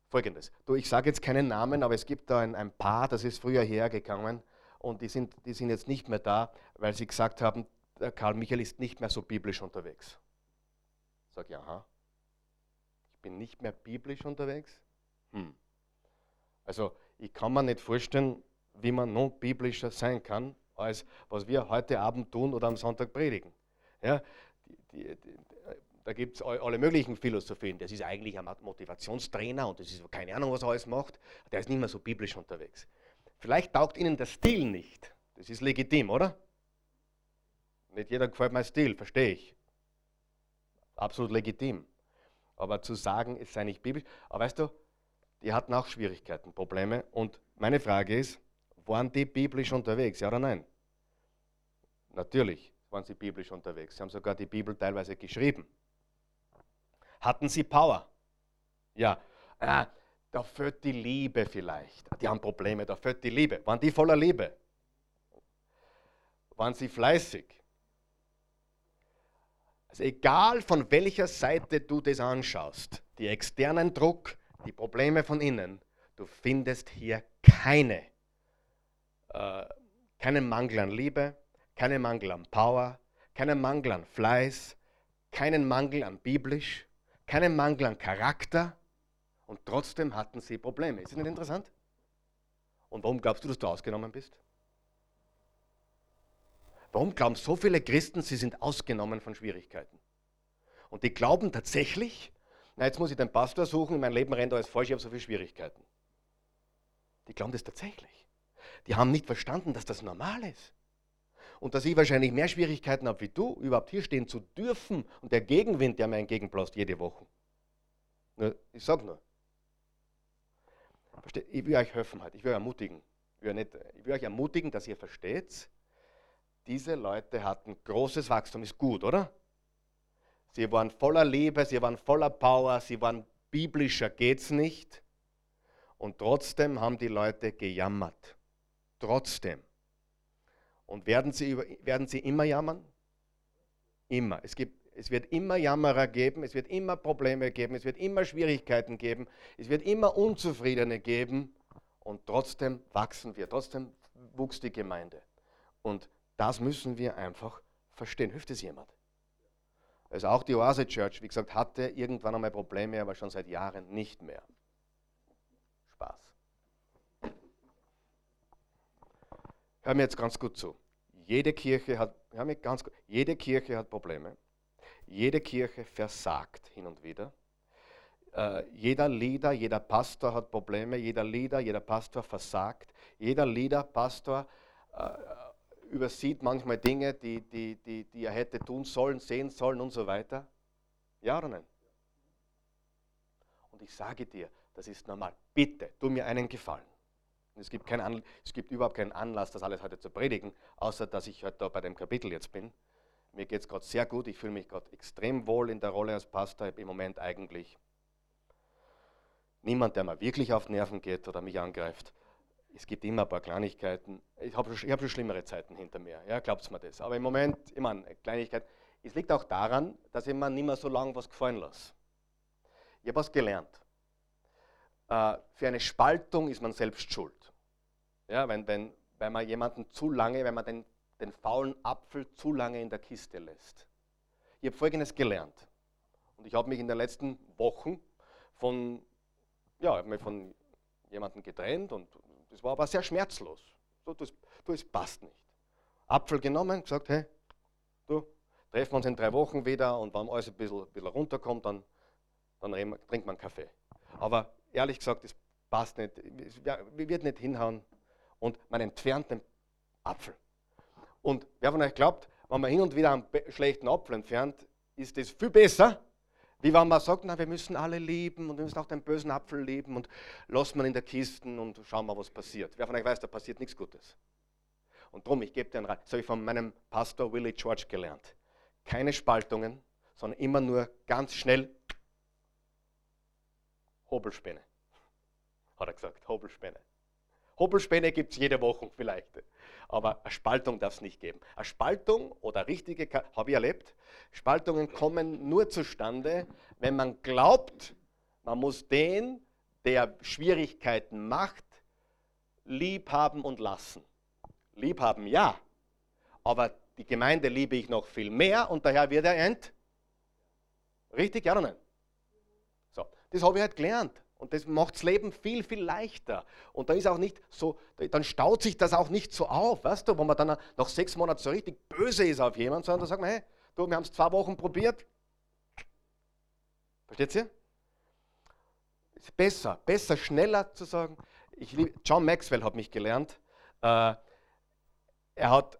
folgendes: Du, ich sage jetzt keinen Namen, aber es gibt da ein, ein Paar, das ist früher hergegangen und die sind, die sind jetzt nicht mehr da, weil sie gesagt haben, der Karl Michael ist nicht mehr so biblisch unterwegs. Ich sage, ja, aha. Ich bin nicht mehr biblisch unterwegs? Hm. Also, ich kann mir nicht vorstellen, wie man noch biblischer sein kann, als was wir heute Abend tun oder am Sonntag predigen. Ja, die, die, da gibt es alle möglichen Philosophien. Das ist eigentlich ein Motivationstrainer und das ist keine Ahnung, was er alles macht. Der ist nicht mehr so biblisch unterwegs. Vielleicht taugt Ihnen der Stil nicht. Das ist legitim, oder? Nicht jeder gefällt mein Stil, verstehe ich. Absolut legitim. Aber zu sagen, es sei nicht biblisch, aber weißt du, die hatten auch Schwierigkeiten, Probleme. Und meine Frage ist, waren die biblisch unterwegs, ja oder nein? Natürlich waren sie biblisch unterwegs. Sie haben sogar die Bibel teilweise geschrieben. Hatten sie Power? Ja. Ah, da fehlt die Liebe vielleicht. Die haben Probleme, da fehlt die Liebe. Waren die voller Liebe? Waren sie fleißig? Also egal von welcher Seite du das anschaust, die externen Druck, die Probleme von innen, du findest hier keine, äh, keinen Mangel an Liebe, keinen Mangel an Power, keinen Mangel an Fleiß, keinen Mangel an biblisch, keinen Mangel an Charakter und trotzdem hatten sie Probleme. Ist das nicht interessant? Und warum glaubst du, dass du ausgenommen bist? Warum glauben so viele Christen, sie sind ausgenommen von Schwierigkeiten? Und die glauben tatsächlich, na jetzt muss ich den Pastor suchen, mein Leben rennt alles falsch, ich habe so viele Schwierigkeiten. Die glauben das tatsächlich. Die haben nicht verstanden, dass das normal ist. Und dass ich wahrscheinlich mehr Schwierigkeiten habe wie du, überhaupt hier stehen zu dürfen und der Gegenwind, der mir entgegenblaust jede Woche. Ich sage nur. Ich will euch helfen heute, ich will euch ermutigen. Ich will, nicht, ich will euch ermutigen, dass ihr versteht, diese Leute hatten großes Wachstum, ist gut, oder? Sie waren voller Liebe, sie waren voller Power, sie waren biblischer, geht's nicht. Und trotzdem haben die Leute gejammert. Trotzdem. Und werden sie, werden sie immer jammern? Immer. Es, gibt, es wird immer Jammerer geben, es wird immer Probleme geben, es wird immer Schwierigkeiten geben, es wird immer Unzufriedene geben. Und trotzdem wachsen wir, trotzdem wuchs die Gemeinde. Und das müssen wir einfach verstehen. Hilft es jemand? Also auch die Oase Church, wie gesagt, hatte irgendwann einmal Probleme, aber schon seit Jahren nicht mehr. Spaß. Hör mir jetzt ganz gut zu. Jede Kirche hat, hör mir ganz gut, jede Kirche hat Probleme. Jede Kirche versagt hin und wieder. Uh, jeder Leader, jeder Pastor hat Probleme. Jeder Leader, jeder Pastor versagt. Jeder Leader, Pastor uh, übersieht manchmal Dinge, die, die, die, die er hätte tun sollen, sehen sollen und so weiter. Ja oder nein? Und ich sage dir, das ist normal. Bitte, tu mir einen Gefallen. Es gibt, kein es gibt überhaupt keinen Anlass, das alles heute zu predigen, außer dass ich heute da bei dem Kapitel jetzt bin. Mir geht es gerade sehr gut, ich fühle mich gerade extrem wohl in der Rolle als Pastor. Im Moment eigentlich niemand, der mir wirklich auf Nerven geht oder mich angreift es gibt immer ein paar Kleinigkeiten. Ich habe ich hab schon schlimmere Zeiten hinter mir, ja, glaubt mir das. Aber im Moment, immer eine Kleinigkeit. Es liegt auch daran, dass ich mir nicht mehr so lange was gefallen lasse. Ich habe was gelernt. Äh, für eine Spaltung ist man selbst schuld. Ja, wenn, wenn, wenn man jemanden zu lange, wenn man den, den faulen Apfel zu lange in der Kiste lässt. Ich habe Folgendes gelernt. Und ich habe mich in den letzten Wochen von, ja, von jemandem getrennt und das war aber sehr schmerzlos. So, das, das passt nicht. Apfel genommen, gesagt, hey, du, treffen wir uns in drei Wochen wieder und wenn alles ein bisschen, ein bisschen runterkommt, dann, dann trinkt man Kaffee. Aber ehrlich gesagt, das passt nicht, es wird nicht hinhauen und man entfernt den Apfel. Und wer von euch glaubt, wenn man hin und wieder einen schlechten Apfel entfernt, ist das viel besser, wie wenn man sagt, na, wir müssen alle lieben und wir müssen auch den bösen Apfel lieben und lassen man in der Kiste und schauen mal, was passiert. Wer von euch weiß, da passiert nichts Gutes. Und darum, ich gebe dir einen Rat, das habe ich von meinem Pastor Willie George gelernt. Keine Spaltungen, sondern immer nur ganz schnell Hobelspäne. Hat er gesagt, Hobelspäne. Hobelspäne gibt es jede Woche vielleicht. Aber eine Spaltung darf es nicht geben. Eine Spaltung oder richtige, habe ich erlebt, Spaltungen kommen nur zustande, wenn man glaubt, man muss den, der Schwierigkeiten macht, lieb haben und lassen. Lieb haben ja, aber die Gemeinde liebe ich noch viel mehr und daher wird er ent. Richtig, ja oder nein? So, das habe ich halt gelernt. Und das macht das Leben viel, viel leichter. Und dann ist auch nicht so, dann staut sich das auch nicht so auf, weißt du, wenn man dann nach sechs Monaten so richtig böse ist auf jemanden, sondern dann sagt man, hey, du, wir haben es zwei Wochen probiert. Versteht ihr? Ist besser, besser, schneller zu sagen. Lieb, John Maxwell hat mich gelernt. Äh, er hat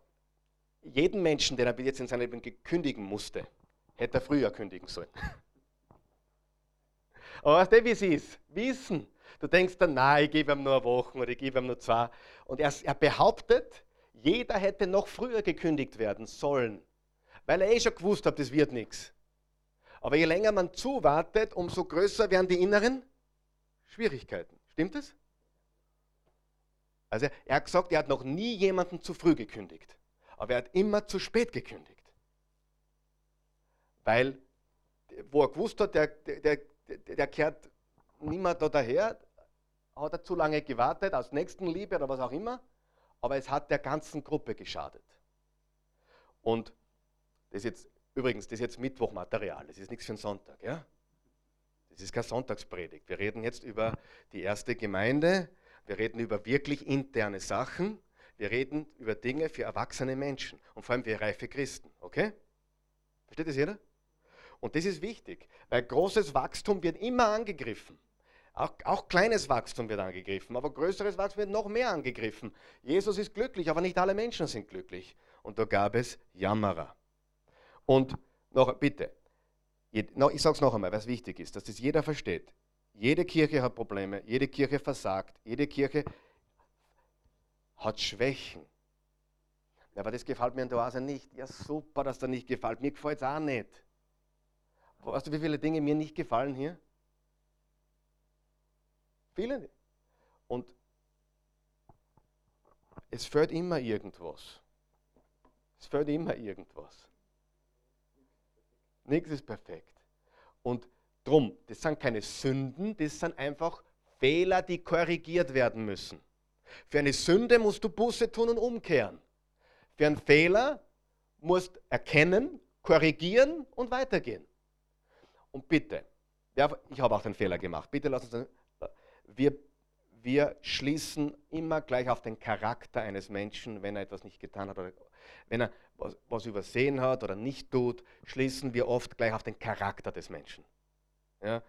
jeden Menschen, den er bis jetzt in seinem Leben kündigen musste, hätte er früher kündigen sollen. *laughs* Aber weißt du, wie es ist? Wissen. Du denkst dann, nein, ich gebe ihm nur eine Woche oder ich gebe ihm nur zwei. Und er, er behauptet, jeder hätte noch früher gekündigt werden sollen. Weil er eh schon gewusst hat, das wird nichts. Aber je länger man zuwartet, umso größer werden die inneren Schwierigkeiten. Stimmt es? Also er hat gesagt, er hat noch nie jemanden zu früh gekündigt. Aber er hat immer zu spät gekündigt. Weil, wo er gewusst hat, der, der, der, der kehrt niemand da daher, hat er zu lange gewartet, aus Nächstenliebe oder was auch immer, aber es hat der ganzen Gruppe geschadet. Und das ist jetzt, übrigens, das ist jetzt Mittwochmaterial, das ist nichts für einen Sonntag, ja? Das ist keine Sonntagspredigt. Wir reden jetzt über die erste Gemeinde, wir reden über wirklich interne Sachen, wir reden über Dinge für erwachsene Menschen und vor allem für reife Christen, okay? Versteht das jeder? Und das ist wichtig, weil großes Wachstum wird immer angegriffen. Auch, auch, kleines Wachstum wird angegriffen, aber größeres Wachstum wird noch mehr angegriffen. Jesus ist glücklich, aber nicht alle Menschen sind glücklich. Und da gab es Jammerer. Und noch bitte, ich sage es noch einmal, was wichtig ist, dass das jeder versteht. Jede Kirche hat Probleme, jede Kirche versagt, jede Kirche hat Schwächen. aber das gefällt mir in der Oase nicht. Ja, super, dass das nicht gefällt. Mir gefällt es auch nicht. Weißt du, wie viele Dinge mir nicht gefallen hier? Viele. Und es fällt immer irgendwas. Es fällt immer irgendwas. Nichts ist perfekt. Und drum, das sind keine Sünden, das sind einfach Fehler, die korrigiert werden müssen. Für eine Sünde musst du Buße tun und umkehren. Für einen Fehler musst erkennen, korrigieren und weitergehen. Und bitte, ich habe auch den Fehler gemacht, bitte lass uns, wir, wir schließen immer gleich auf den Charakter eines Menschen, wenn er etwas nicht getan hat oder wenn er was, was übersehen hat oder nicht tut, schließen wir oft gleich auf den Charakter des Menschen. Ja,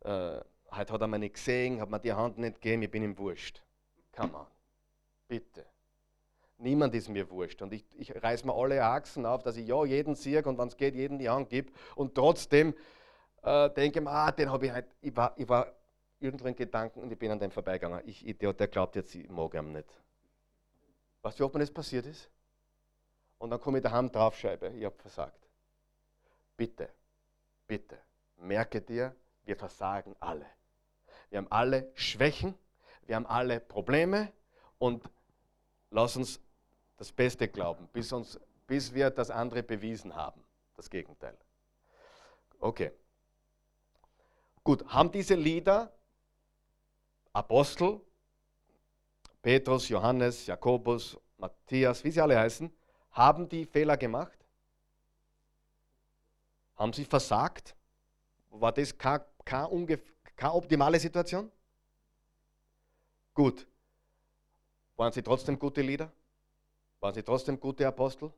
äh, heute hat er mir nicht gesehen, hat mir die Hand nicht gegeben, ich bin ihm wurscht. Come on, bitte. Niemand ist mir wurscht. Und ich, ich reiß mir alle Achsen auf, dass ich ja jeden sehe und wenn es geht, jeden die Hand gebe. Und trotzdem äh, denke ah, den habe ich halt, ich war, ich war irgendwo in Gedanken und ich bin an dem vorbeigegangen. Ich, Idiot, der glaubt jetzt, ich mag ihn nicht. Weißt du, ob mir das passiert ist? Und dann komme ich daheim draufschreibe, ich habe versagt. Bitte, bitte, merke dir, wir versagen alle. Wir haben alle Schwächen, wir haben alle Probleme und lass uns das Beste glauben, bis, uns, bis wir das andere bewiesen haben. Das Gegenteil. Okay. Gut, haben diese Lieder Apostel, Petrus, Johannes, Jakobus, Matthias, wie sie alle heißen, haben die Fehler gemacht? Haben sie versagt? War das keine, optimale Situation? Gut. Waren sie trotzdem gute Lieder? Waren sie trotzdem gute Apostel?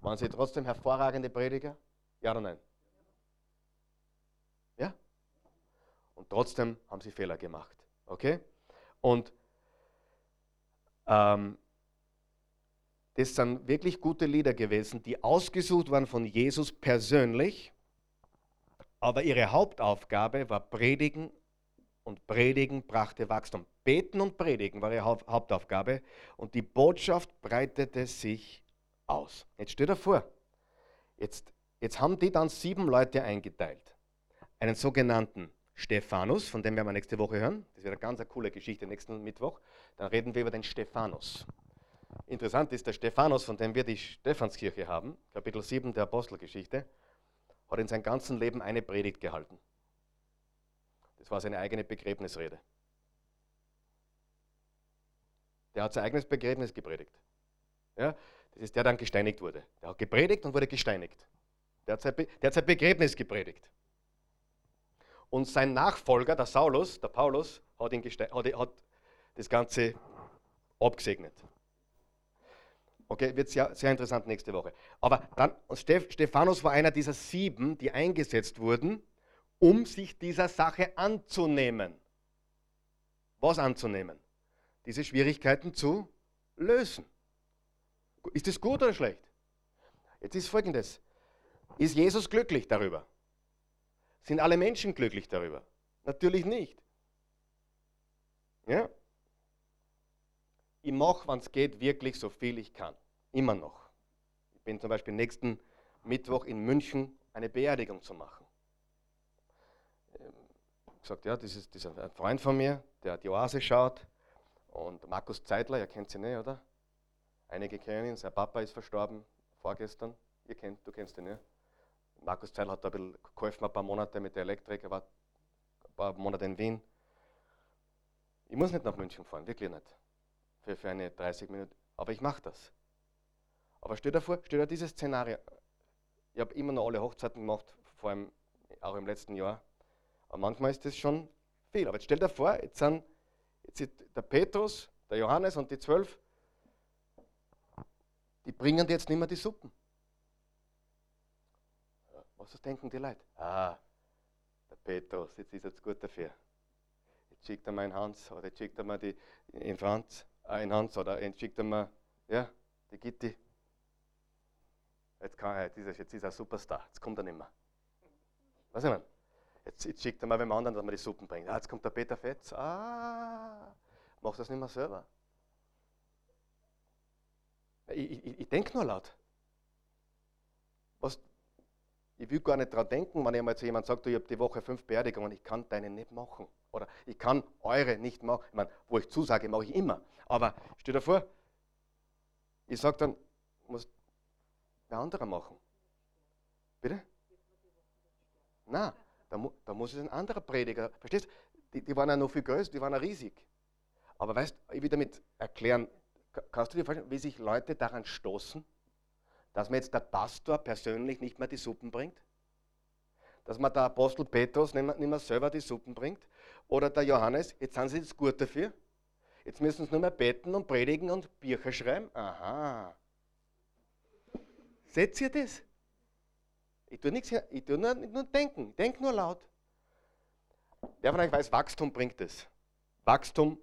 Waren sie trotzdem hervorragende Prediger? Ja oder nein? Ja? Und trotzdem haben sie Fehler gemacht. Okay? Und ähm, das sind wirklich gute Lieder gewesen, die ausgesucht waren von Jesus persönlich, aber ihre Hauptaufgabe war Predigen und Predigen brachte Wachstum. Beten und Predigen war ihre Hauptaufgabe und die Botschaft breitete sich aus. Jetzt stell dir vor, jetzt, jetzt haben die dann sieben Leute eingeteilt. Einen sogenannten Stephanus, von dem werden wir nächste Woche hören. Das wird eine ganz eine coole Geschichte nächsten Mittwoch. Dann reden wir über den Stephanus. Interessant ist, der Stephanus, von dem wir die Stephanskirche haben, Kapitel 7 der Apostelgeschichte, hat in seinem ganzen Leben eine Predigt gehalten. Das war seine eigene Begräbnisrede. Der hat sein eigenes Begräbnis gepredigt. Ja, das ist der, der dann gesteinigt wurde. Der hat gepredigt und wurde gesteinigt. Der hat sein, Be der hat sein Begräbnis gepredigt. Und sein Nachfolger, der Saulus, der Paulus, hat, ihn hat, hat das Ganze abgesegnet. Okay, wird sehr, sehr interessant nächste Woche. Aber dann, Stephanus war einer dieser sieben, die eingesetzt wurden, um sich dieser Sache anzunehmen. Was anzunehmen? Diese Schwierigkeiten zu lösen. Ist das gut oder schlecht? Jetzt ist folgendes. Ist Jesus glücklich darüber? Sind alle Menschen glücklich darüber? Natürlich nicht. Ja? Ich mache, wenn es geht, wirklich so viel ich kann. Immer noch. Ich bin zum Beispiel nächsten Mittwoch in München eine Beerdigung zu machen. Ähm, ich gesagt, ja, das ist, das ist ein Freund von mir, der die Oase schaut. Und Markus Zeitler, ihr kennt ihn nicht, oder? Einige kennen ihn, sein Papa ist verstorben vorgestern. Ihr kennt, du kennst ihn, ja? Markus Zeitler hat da ein bisschen geholfen, ein paar Monate mit der Elektrik, er war ein paar Monate in Wien. Ich muss nicht nach München fahren, wirklich nicht. Für, für eine 30 Minuten. Aber ich mache das. Aber stell dir vor, stell dir dieses Szenario. Ich habe immer noch alle Hochzeiten gemacht, vor allem auch im letzten Jahr. Aber manchmal ist das schon viel. Aber jetzt stell dir vor, jetzt sind jetzt der Petrus, der Johannes und die zwölf, die bringen dir jetzt nicht mehr die Suppen. Was denken die Leute? Ah, der Petrus, jetzt ist jetzt gut dafür. Jetzt schickt er mal in Hans oder jetzt schickt er mal die in Franz, äh, in Hans oder jetzt schickt er mal, ja, die Gitti. Jetzt, kann er, jetzt, ist er, jetzt ist er ein Superstar, jetzt kommt er nicht mehr. Was ich meine? Jetzt, jetzt schickt er mal beim anderen, dass man die Suppen bringt. Ah, jetzt kommt der Peter Fetz. Ah, mach das nicht mehr selber. Ich, ich, ich denke nur laut. Was, ich will gar nicht daran denken, wenn einmal zu jemand sagt, ich habe die Woche fünf Beerdigungen, ich kann deine nicht machen. Oder ich kann eure nicht machen. Ich meine, wo ich zusage, mache ich immer. Aber stell dir vor, ich sage dann, muss wer anderer machen. Bitte? Na, da, da, muss es ein anderer Prediger. Verstehst du? Die, die waren ja noch viel größer, die waren ja riesig. Aber weißt du, ich will damit erklären, kannst du dir vorstellen, wie sich Leute daran stoßen, dass mir jetzt der Pastor persönlich nicht mehr die Suppen bringt? Dass man der Apostel Petrus nicht mehr, nicht mehr selber die Suppen bringt? Oder der Johannes, jetzt sind sie jetzt gut dafür? Jetzt müssen sie nur mehr beten und predigen und Bücher schreiben? Aha. Seht ihr das? Ich tue nichts, ich tue nur, nur denken, ich denke nur laut. Wer von euch weiß, Wachstum bringt es. Wachstum,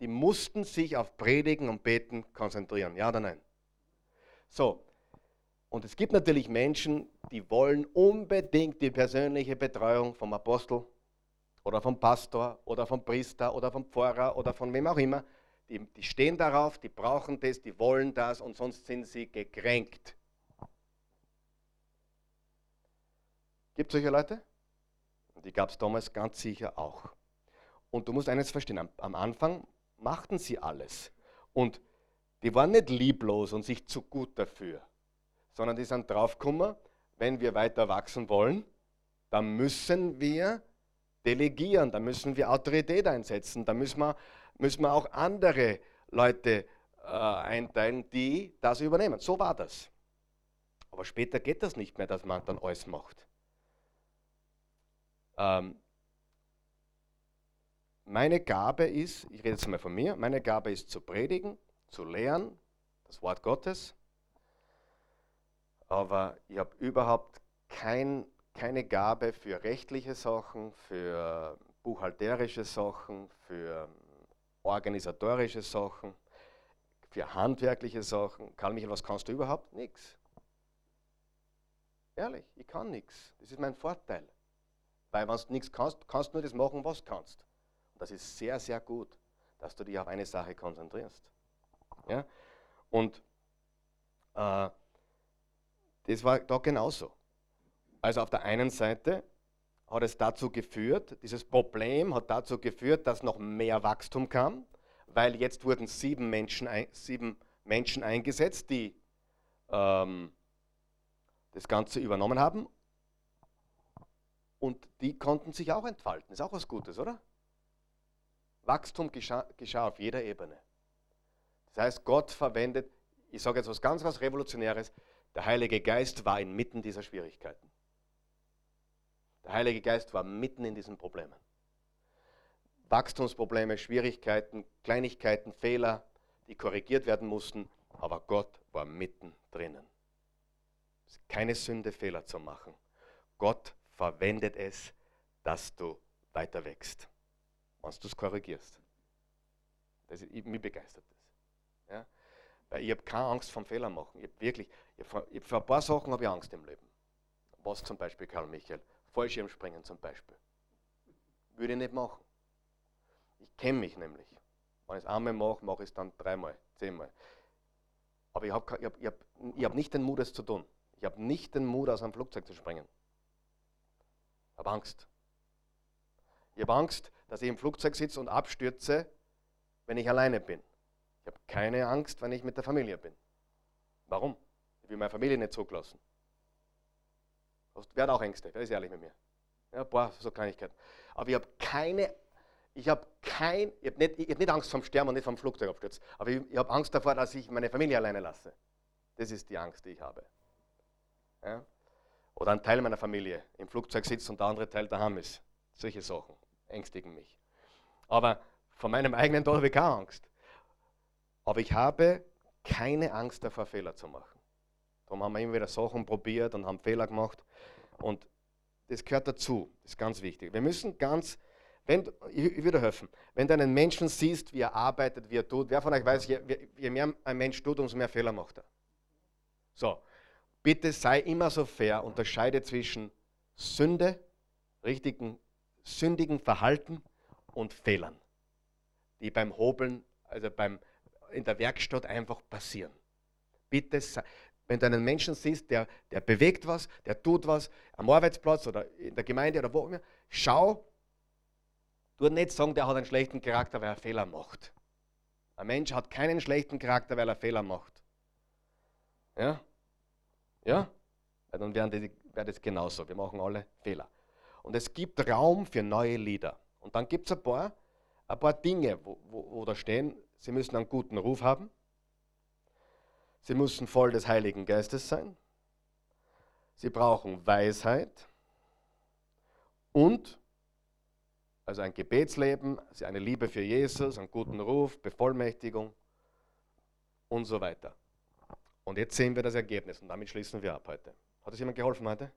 die mussten sich auf Predigen und Beten konzentrieren. Ja oder nein? So, und es gibt natürlich Menschen, die wollen unbedingt die persönliche Betreuung vom Apostel oder vom Pastor oder vom Priester oder vom Pfarrer oder von wem auch immer. Die, die stehen darauf, die brauchen das, die wollen das und sonst sind sie gekränkt. Gibt es solche Leute? Die gab es damals ganz sicher auch. Und du musst eines verstehen, am, am Anfang machten sie alles. Und die waren nicht lieblos und sich zu gut dafür, sondern die sind draufgekommen, wenn wir weiter wachsen wollen, dann müssen wir delegieren, dann müssen wir Autorität einsetzen, dann müssen wir, müssen wir auch andere Leute äh, einteilen, die das übernehmen. So war das. Aber später geht das nicht mehr, dass man dann alles macht. Ähm, meine Gabe ist, ich rede jetzt mal von mir, meine Gabe ist zu predigen, zu lehren, das Wort Gottes. Aber ich habe überhaupt kein, keine Gabe für rechtliche Sachen, für buchhalterische Sachen, für organisatorische Sachen, für handwerkliche Sachen. Karl Michael, was kannst du überhaupt? Nichts. Ehrlich, ich kann nichts. Das ist mein Vorteil. Weil wenn du nichts kannst, kannst du nur das machen, was kannst. Und das ist sehr, sehr gut, dass du dich auf eine Sache konzentrierst. Ja? Und äh, das war da genauso. Also auf der einen Seite hat es dazu geführt, dieses Problem hat dazu geführt, dass noch mehr Wachstum kam, weil jetzt wurden sieben Menschen, sieben Menschen eingesetzt, die ähm, das Ganze übernommen haben und die konnten sich auch entfalten. Ist auch was Gutes, oder? Wachstum geschah, geschah auf jeder Ebene. Das heißt, Gott verwendet, ich sage jetzt was ganz was Revolutionäres, der Heilige Geist war inmitten dieser Schwierigkeiten. Der Heilige Geist war mitten in diesen Problemen. Wachstumsprobleme, Schwierigkeiten, Kleinigkeiten, Fehler, die korrigiert werden mussten, aber Gott war mitten drinnen. Es ist keine Sünde, Fehler zu machen. Gott verwendet es, dass du weiter wächst, wenn du es korrigierst. Das, ich, mich begeistert das. Ja? Weil ich habe keine Angst vom Fehler machen. Ich wirklich, ich vor ein paar Sachen habe ich Angst im Leben. Was zum Beispiel, Karl Michael? Fallschirmspringen zum Beispiel. Würde ich nicht machen. Ich kenne mich nämlich. Wenn ich es einmal mache, mache ich es dann dreimal, zehnmal. Aber ich habe hab, hab, hab nicht den Mut, es zu tun. Ich habe nicht den Mut, aus einem Flugzeug zu springen. Ich habe Angst. Ich habe Angst, dass ich im Flugzeug sitze und abstürze, wenn ich alleine bin. Ich habe keine Angst, wenn ich mit der Familie bin. Warum? Ich will meine Familie nicht zurücklassen. Wer hat auch Ängste? Wer ist ehrlich mit mir? Ja, paar so Kleinigkeiten. Aber ich habe keine, ich habe kein, ich habe nicht, hab nicht Angst vom Sterben und nicht vom Flugzeugabsturz. Aber ich, ich habe Angst davor, dass ich meine Familie alleine lasse. Das ist die Angst, die ich habe. Ja? oder ein Teil meiner Familie im Flugzeug sitzt und der andere Teil daheim ist. Solche Sachen ängstigen mich. Aber vor meinem eigenen Tod habe ich keine Angst. Aber ich habe keine Angst davor, Fehler zu machen. Darum haben wir immer wieder Sachen probiert und haben Fehler gemacht. Und das gehört dazu. Das ist ganz wichtig. Wir müssen ganz, wenn, ich, würde helfen, wenn du einen Menschen siehst, wie er arbeitet, wie er tut, wer von euch weiß, je, je mehr ein Mensch tut, umso mehr Fehler macht er. So, bitte sei immer so fair, unterscheide zwischen Sünde, richtigen, sündigen Verhalten und Fehlern, die beim Hobeln, also beim, in der Werkstatt einfach passieren. Bitte sei, wenn du einen Menschen siehst, der, der bewegt was, der tut was, am Arbeitsplatz oder in der Gemeinde oder wo immer, schau, du nicht sagen, der hat einen schlechten Charakter, weil er Fehler macht. Ein Mensch hat keinen schlechten Charakter, weil er Fehler macht. Ja? Ja? Weil dann wäre das, genauso. Wir machen alle Fehler. Und es gibt Raum für neue Lieder. Und dann gibt es ein paar, ein paar Dinge, wo, wo, wo da stehen, sie müssen einen guten Ruf haben. Sie müssen voll des Heiligen Geistes sein. Sie brauchen Weisheit und also ein Gebetsleben, eine Liebe für Jesus, einen guten Ruf, Bevollmächtigung und so weiter. Und jetzt sehen wir das Ergebnis und damit schließen wir ab heute. Hat es jemand geholfen heute?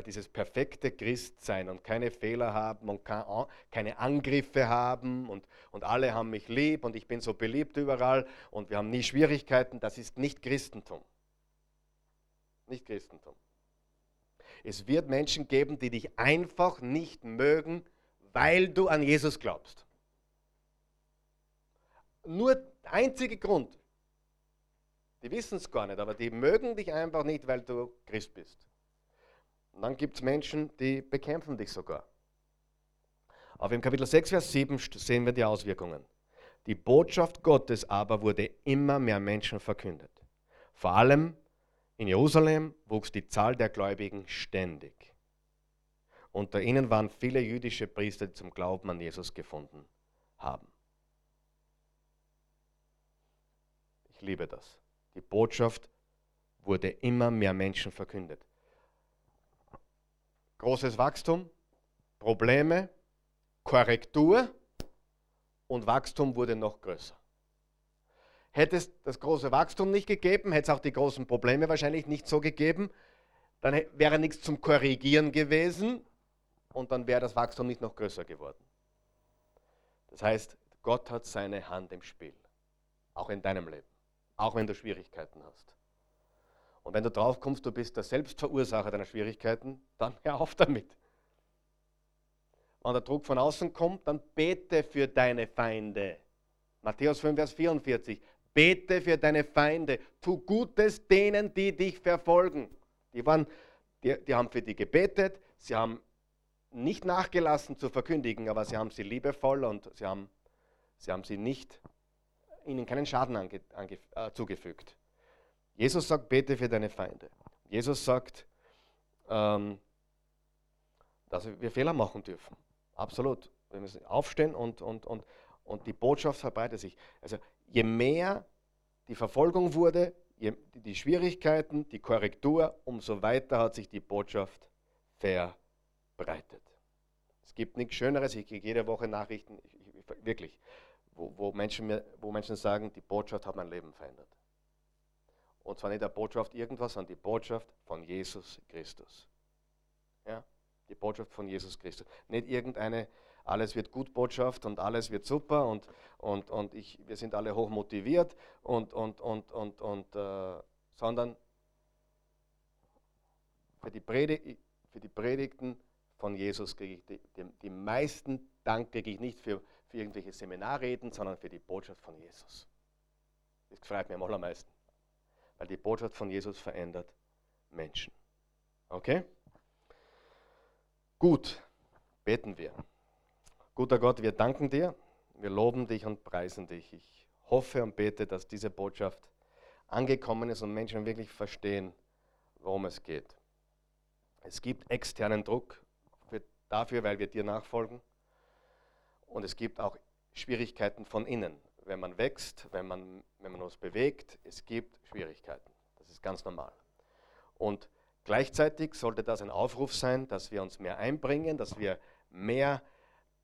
Dieses perfekte Christsein und keine Fehler haben und keine Angriffe haben und, und alle haben mich lieb und ich bin so beliebt überall und wir haben nie Schwierigkeiten, das ist nicht Christentum. Nicht Christentum. Es wird Menschen geben, die dich einfach nicht mögen, weil du an Jesus glaubst. Nur der einzige Grund. Die wissen es gar nicht, aber die mögen dich einfach nicht, weil du Christ bist. Und dann gibt es Menschen, die bekämpfen dich sogar. Aber im Kapitel 6, Vers 7 sehen wir die Auswirkungen. Die Botschaft Gottes aber wurde immer mehr Menschen verkündet. Vor allem in Jerusalem wuchs die Zahl der Gläubigen ständig. Unter ihnen waren viele jüdische Priester, die zum Glauben an Jesus gefunden haben. Ich liebe das. Die Botschaft wurde immer mehr Menschen verkündet großes Wachstum, Probleme, Korrektur und Wachstum wurde noch größer. Hätte es das große Wachstum nicht gegeben, hätte es auch die großen Probleme wahrscheinlich nicht so gegeben, dann wäre nichts zum Korrigieren gewesen und dann wäre das Wachstum nicht noch größer geworden. Das heißt, Gott hat seine Hand im Spiel, auch in deinem Leben, auch wenn du Schwierigkeiten hast. Und wenn du drauf kommst, du bist der Selbstverursacher deiner Schwierigkeiten, dann hör auf damit. Wenn der Druck von außen kommt, dann bete für deine Feinde. Matthäus 5, Vers 44. Bete für deine Feinde. Tu Gutes denen, die dich verfolgen. Die, waren, die, die haben für die gebetet. Sie haben nicht nachgelassen zu verkündigen, aber sie haben sie liebevoll und sie haben, sie haben sie nicht, ihnen keinen Schaden ange, ange, äh, zugefügt. Jesus sagt, bete für deine Feinde. Jesus sagt, ähm, dass wir Fehler machen dürfen. Absolut. Wir müssen aufstehen und, und, und, und die Botschaft verbreitet sich. Also je mehr die Verfolgung wurde, je, die Schwierigkeiten, die Korrektur, umso weiter hat sich die Botschaft verbreitet. Es gibt nichts Schöneres, ich kriege jede Woche Nachrichten, ich, ich, wirklich, wo, wo, Menschen mir, wo Menschen sagen, die Botschaft hat mein Leben verändert. Und zwar nicht der Botschaft irgendwas, sondern die Botschaft von Jesus Christus. Ja? Die Botschaft von Jesus Christus. Nicht irgendeine alles wird gut Botschaft und alles wird super und, und, und ich, wir sind alle hoch motiviert und, und, und, und, und äh, sondern für die, für die Predigten von Jesus kriege ich die, die, die meisten Dank kriege ich nicht für, für irgendwelche Seminarreden, sondern für die Botschaft von Jesus. Das freut mich am allermeisten. Weil die Botschaft von Jesus verändert Menschen. Okay? Gut, beten wir. Guter Gott, wir danken dir, wir loben dich und preisen dich. Ich hoffe und bete, dass diese Botschaft angekommen ist und Menschen wirklich verstehen, worum es geht. Es gibt externen Druck für, dafür, weil wir dir nachfolgen. Und es gibt auch Schwierigkeiten von innen, wenn man wächst, wenn man, wenn man uns bewegt, es gibt Schwierigkeiten. Das ist ganz normal. Und gleichzeitig sollte das ein Aufruf sein, dass wir uns mehr einbringen, dass wir mehr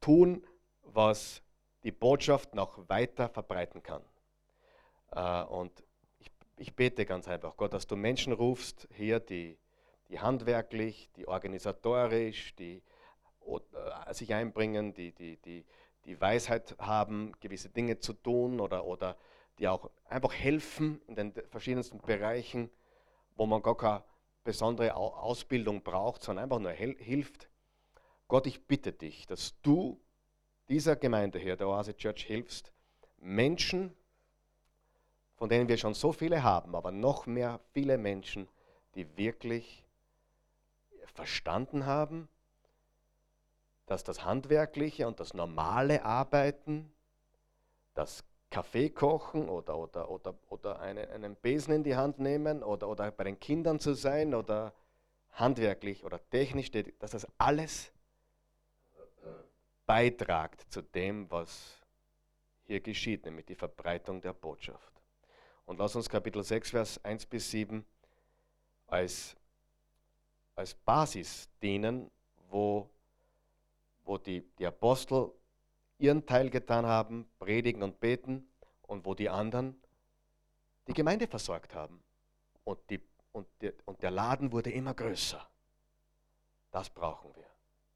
tun, was die Botschaft noch weiter verbreiten kann. Äh, und ich, ich bete ganz einfach, Gott, dass du Menschen rufst hier, die, die handwerklich, die organisatorisch, die äh, sich einbringen, die, die, die, die Weisheit haben, gewisse Dinge zu tun oder, oder die auch einfach helfen in den verschiedensten Bereichen, wo man gar keine besondere Ausbildung braucht, sondern einfach nur hilft. Gott, ich bitte dich, dass du dieser Gemeinde hier, der Oase Church, hilfst, Menschen, von denen wir schon so viele haben, aber noch mehr viele Menschen, die wirklich verstanden haben, dass das handwerkliche und das normale Arbeiten, das Kaffee kochen oder, oder, oder, oder eine, einen Besen in die Hand nehmen oder, oder bei den Kindern zu sein oder handwerklich oder technisch, dass das alles beitragt zu dem, was hier geschieht, nämlich die Verbreitung der Botschaft. Und lass uns Kapitel 6, Vers 1 bis 7 als, als Basis dienen, wo, wo die, die Apostel ihren Teil getan haben, predigen und beten, und wo die anderen die Gemeinde versorgt haben. Und, die, und, die, und der Laden wurde immer größer. Das brauchen wir.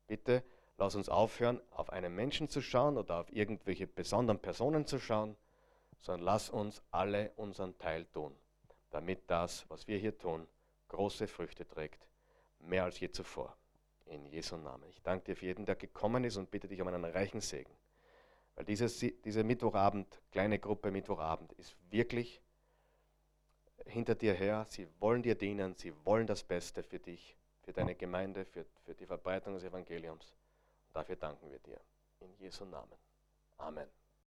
Bitte lass uns aufhören, auf einen Menschen zu schauen oder auf irgendwelche besonderen Personen zu schauen, sondern lass uns alle unseren Teil tun, damit das, was wir hier tun, große Früchte trägt, mehr als je zuvor. In Jesu Namen. Ich danke dir für jeden, der gekommen ist und bitte dich um einen reichen Segen. Weil dieses, diese Mittwochabend, kleine Gruppe Mittwochabend, ist wirklich hinter dir her. Sie wollen dir dienen, sie wollen das Beste für dich, für deine Gemeinde, für, für die Verbreitung des Evangeliums. Und dafür danken wir dir. In Jesu Namen. Amen.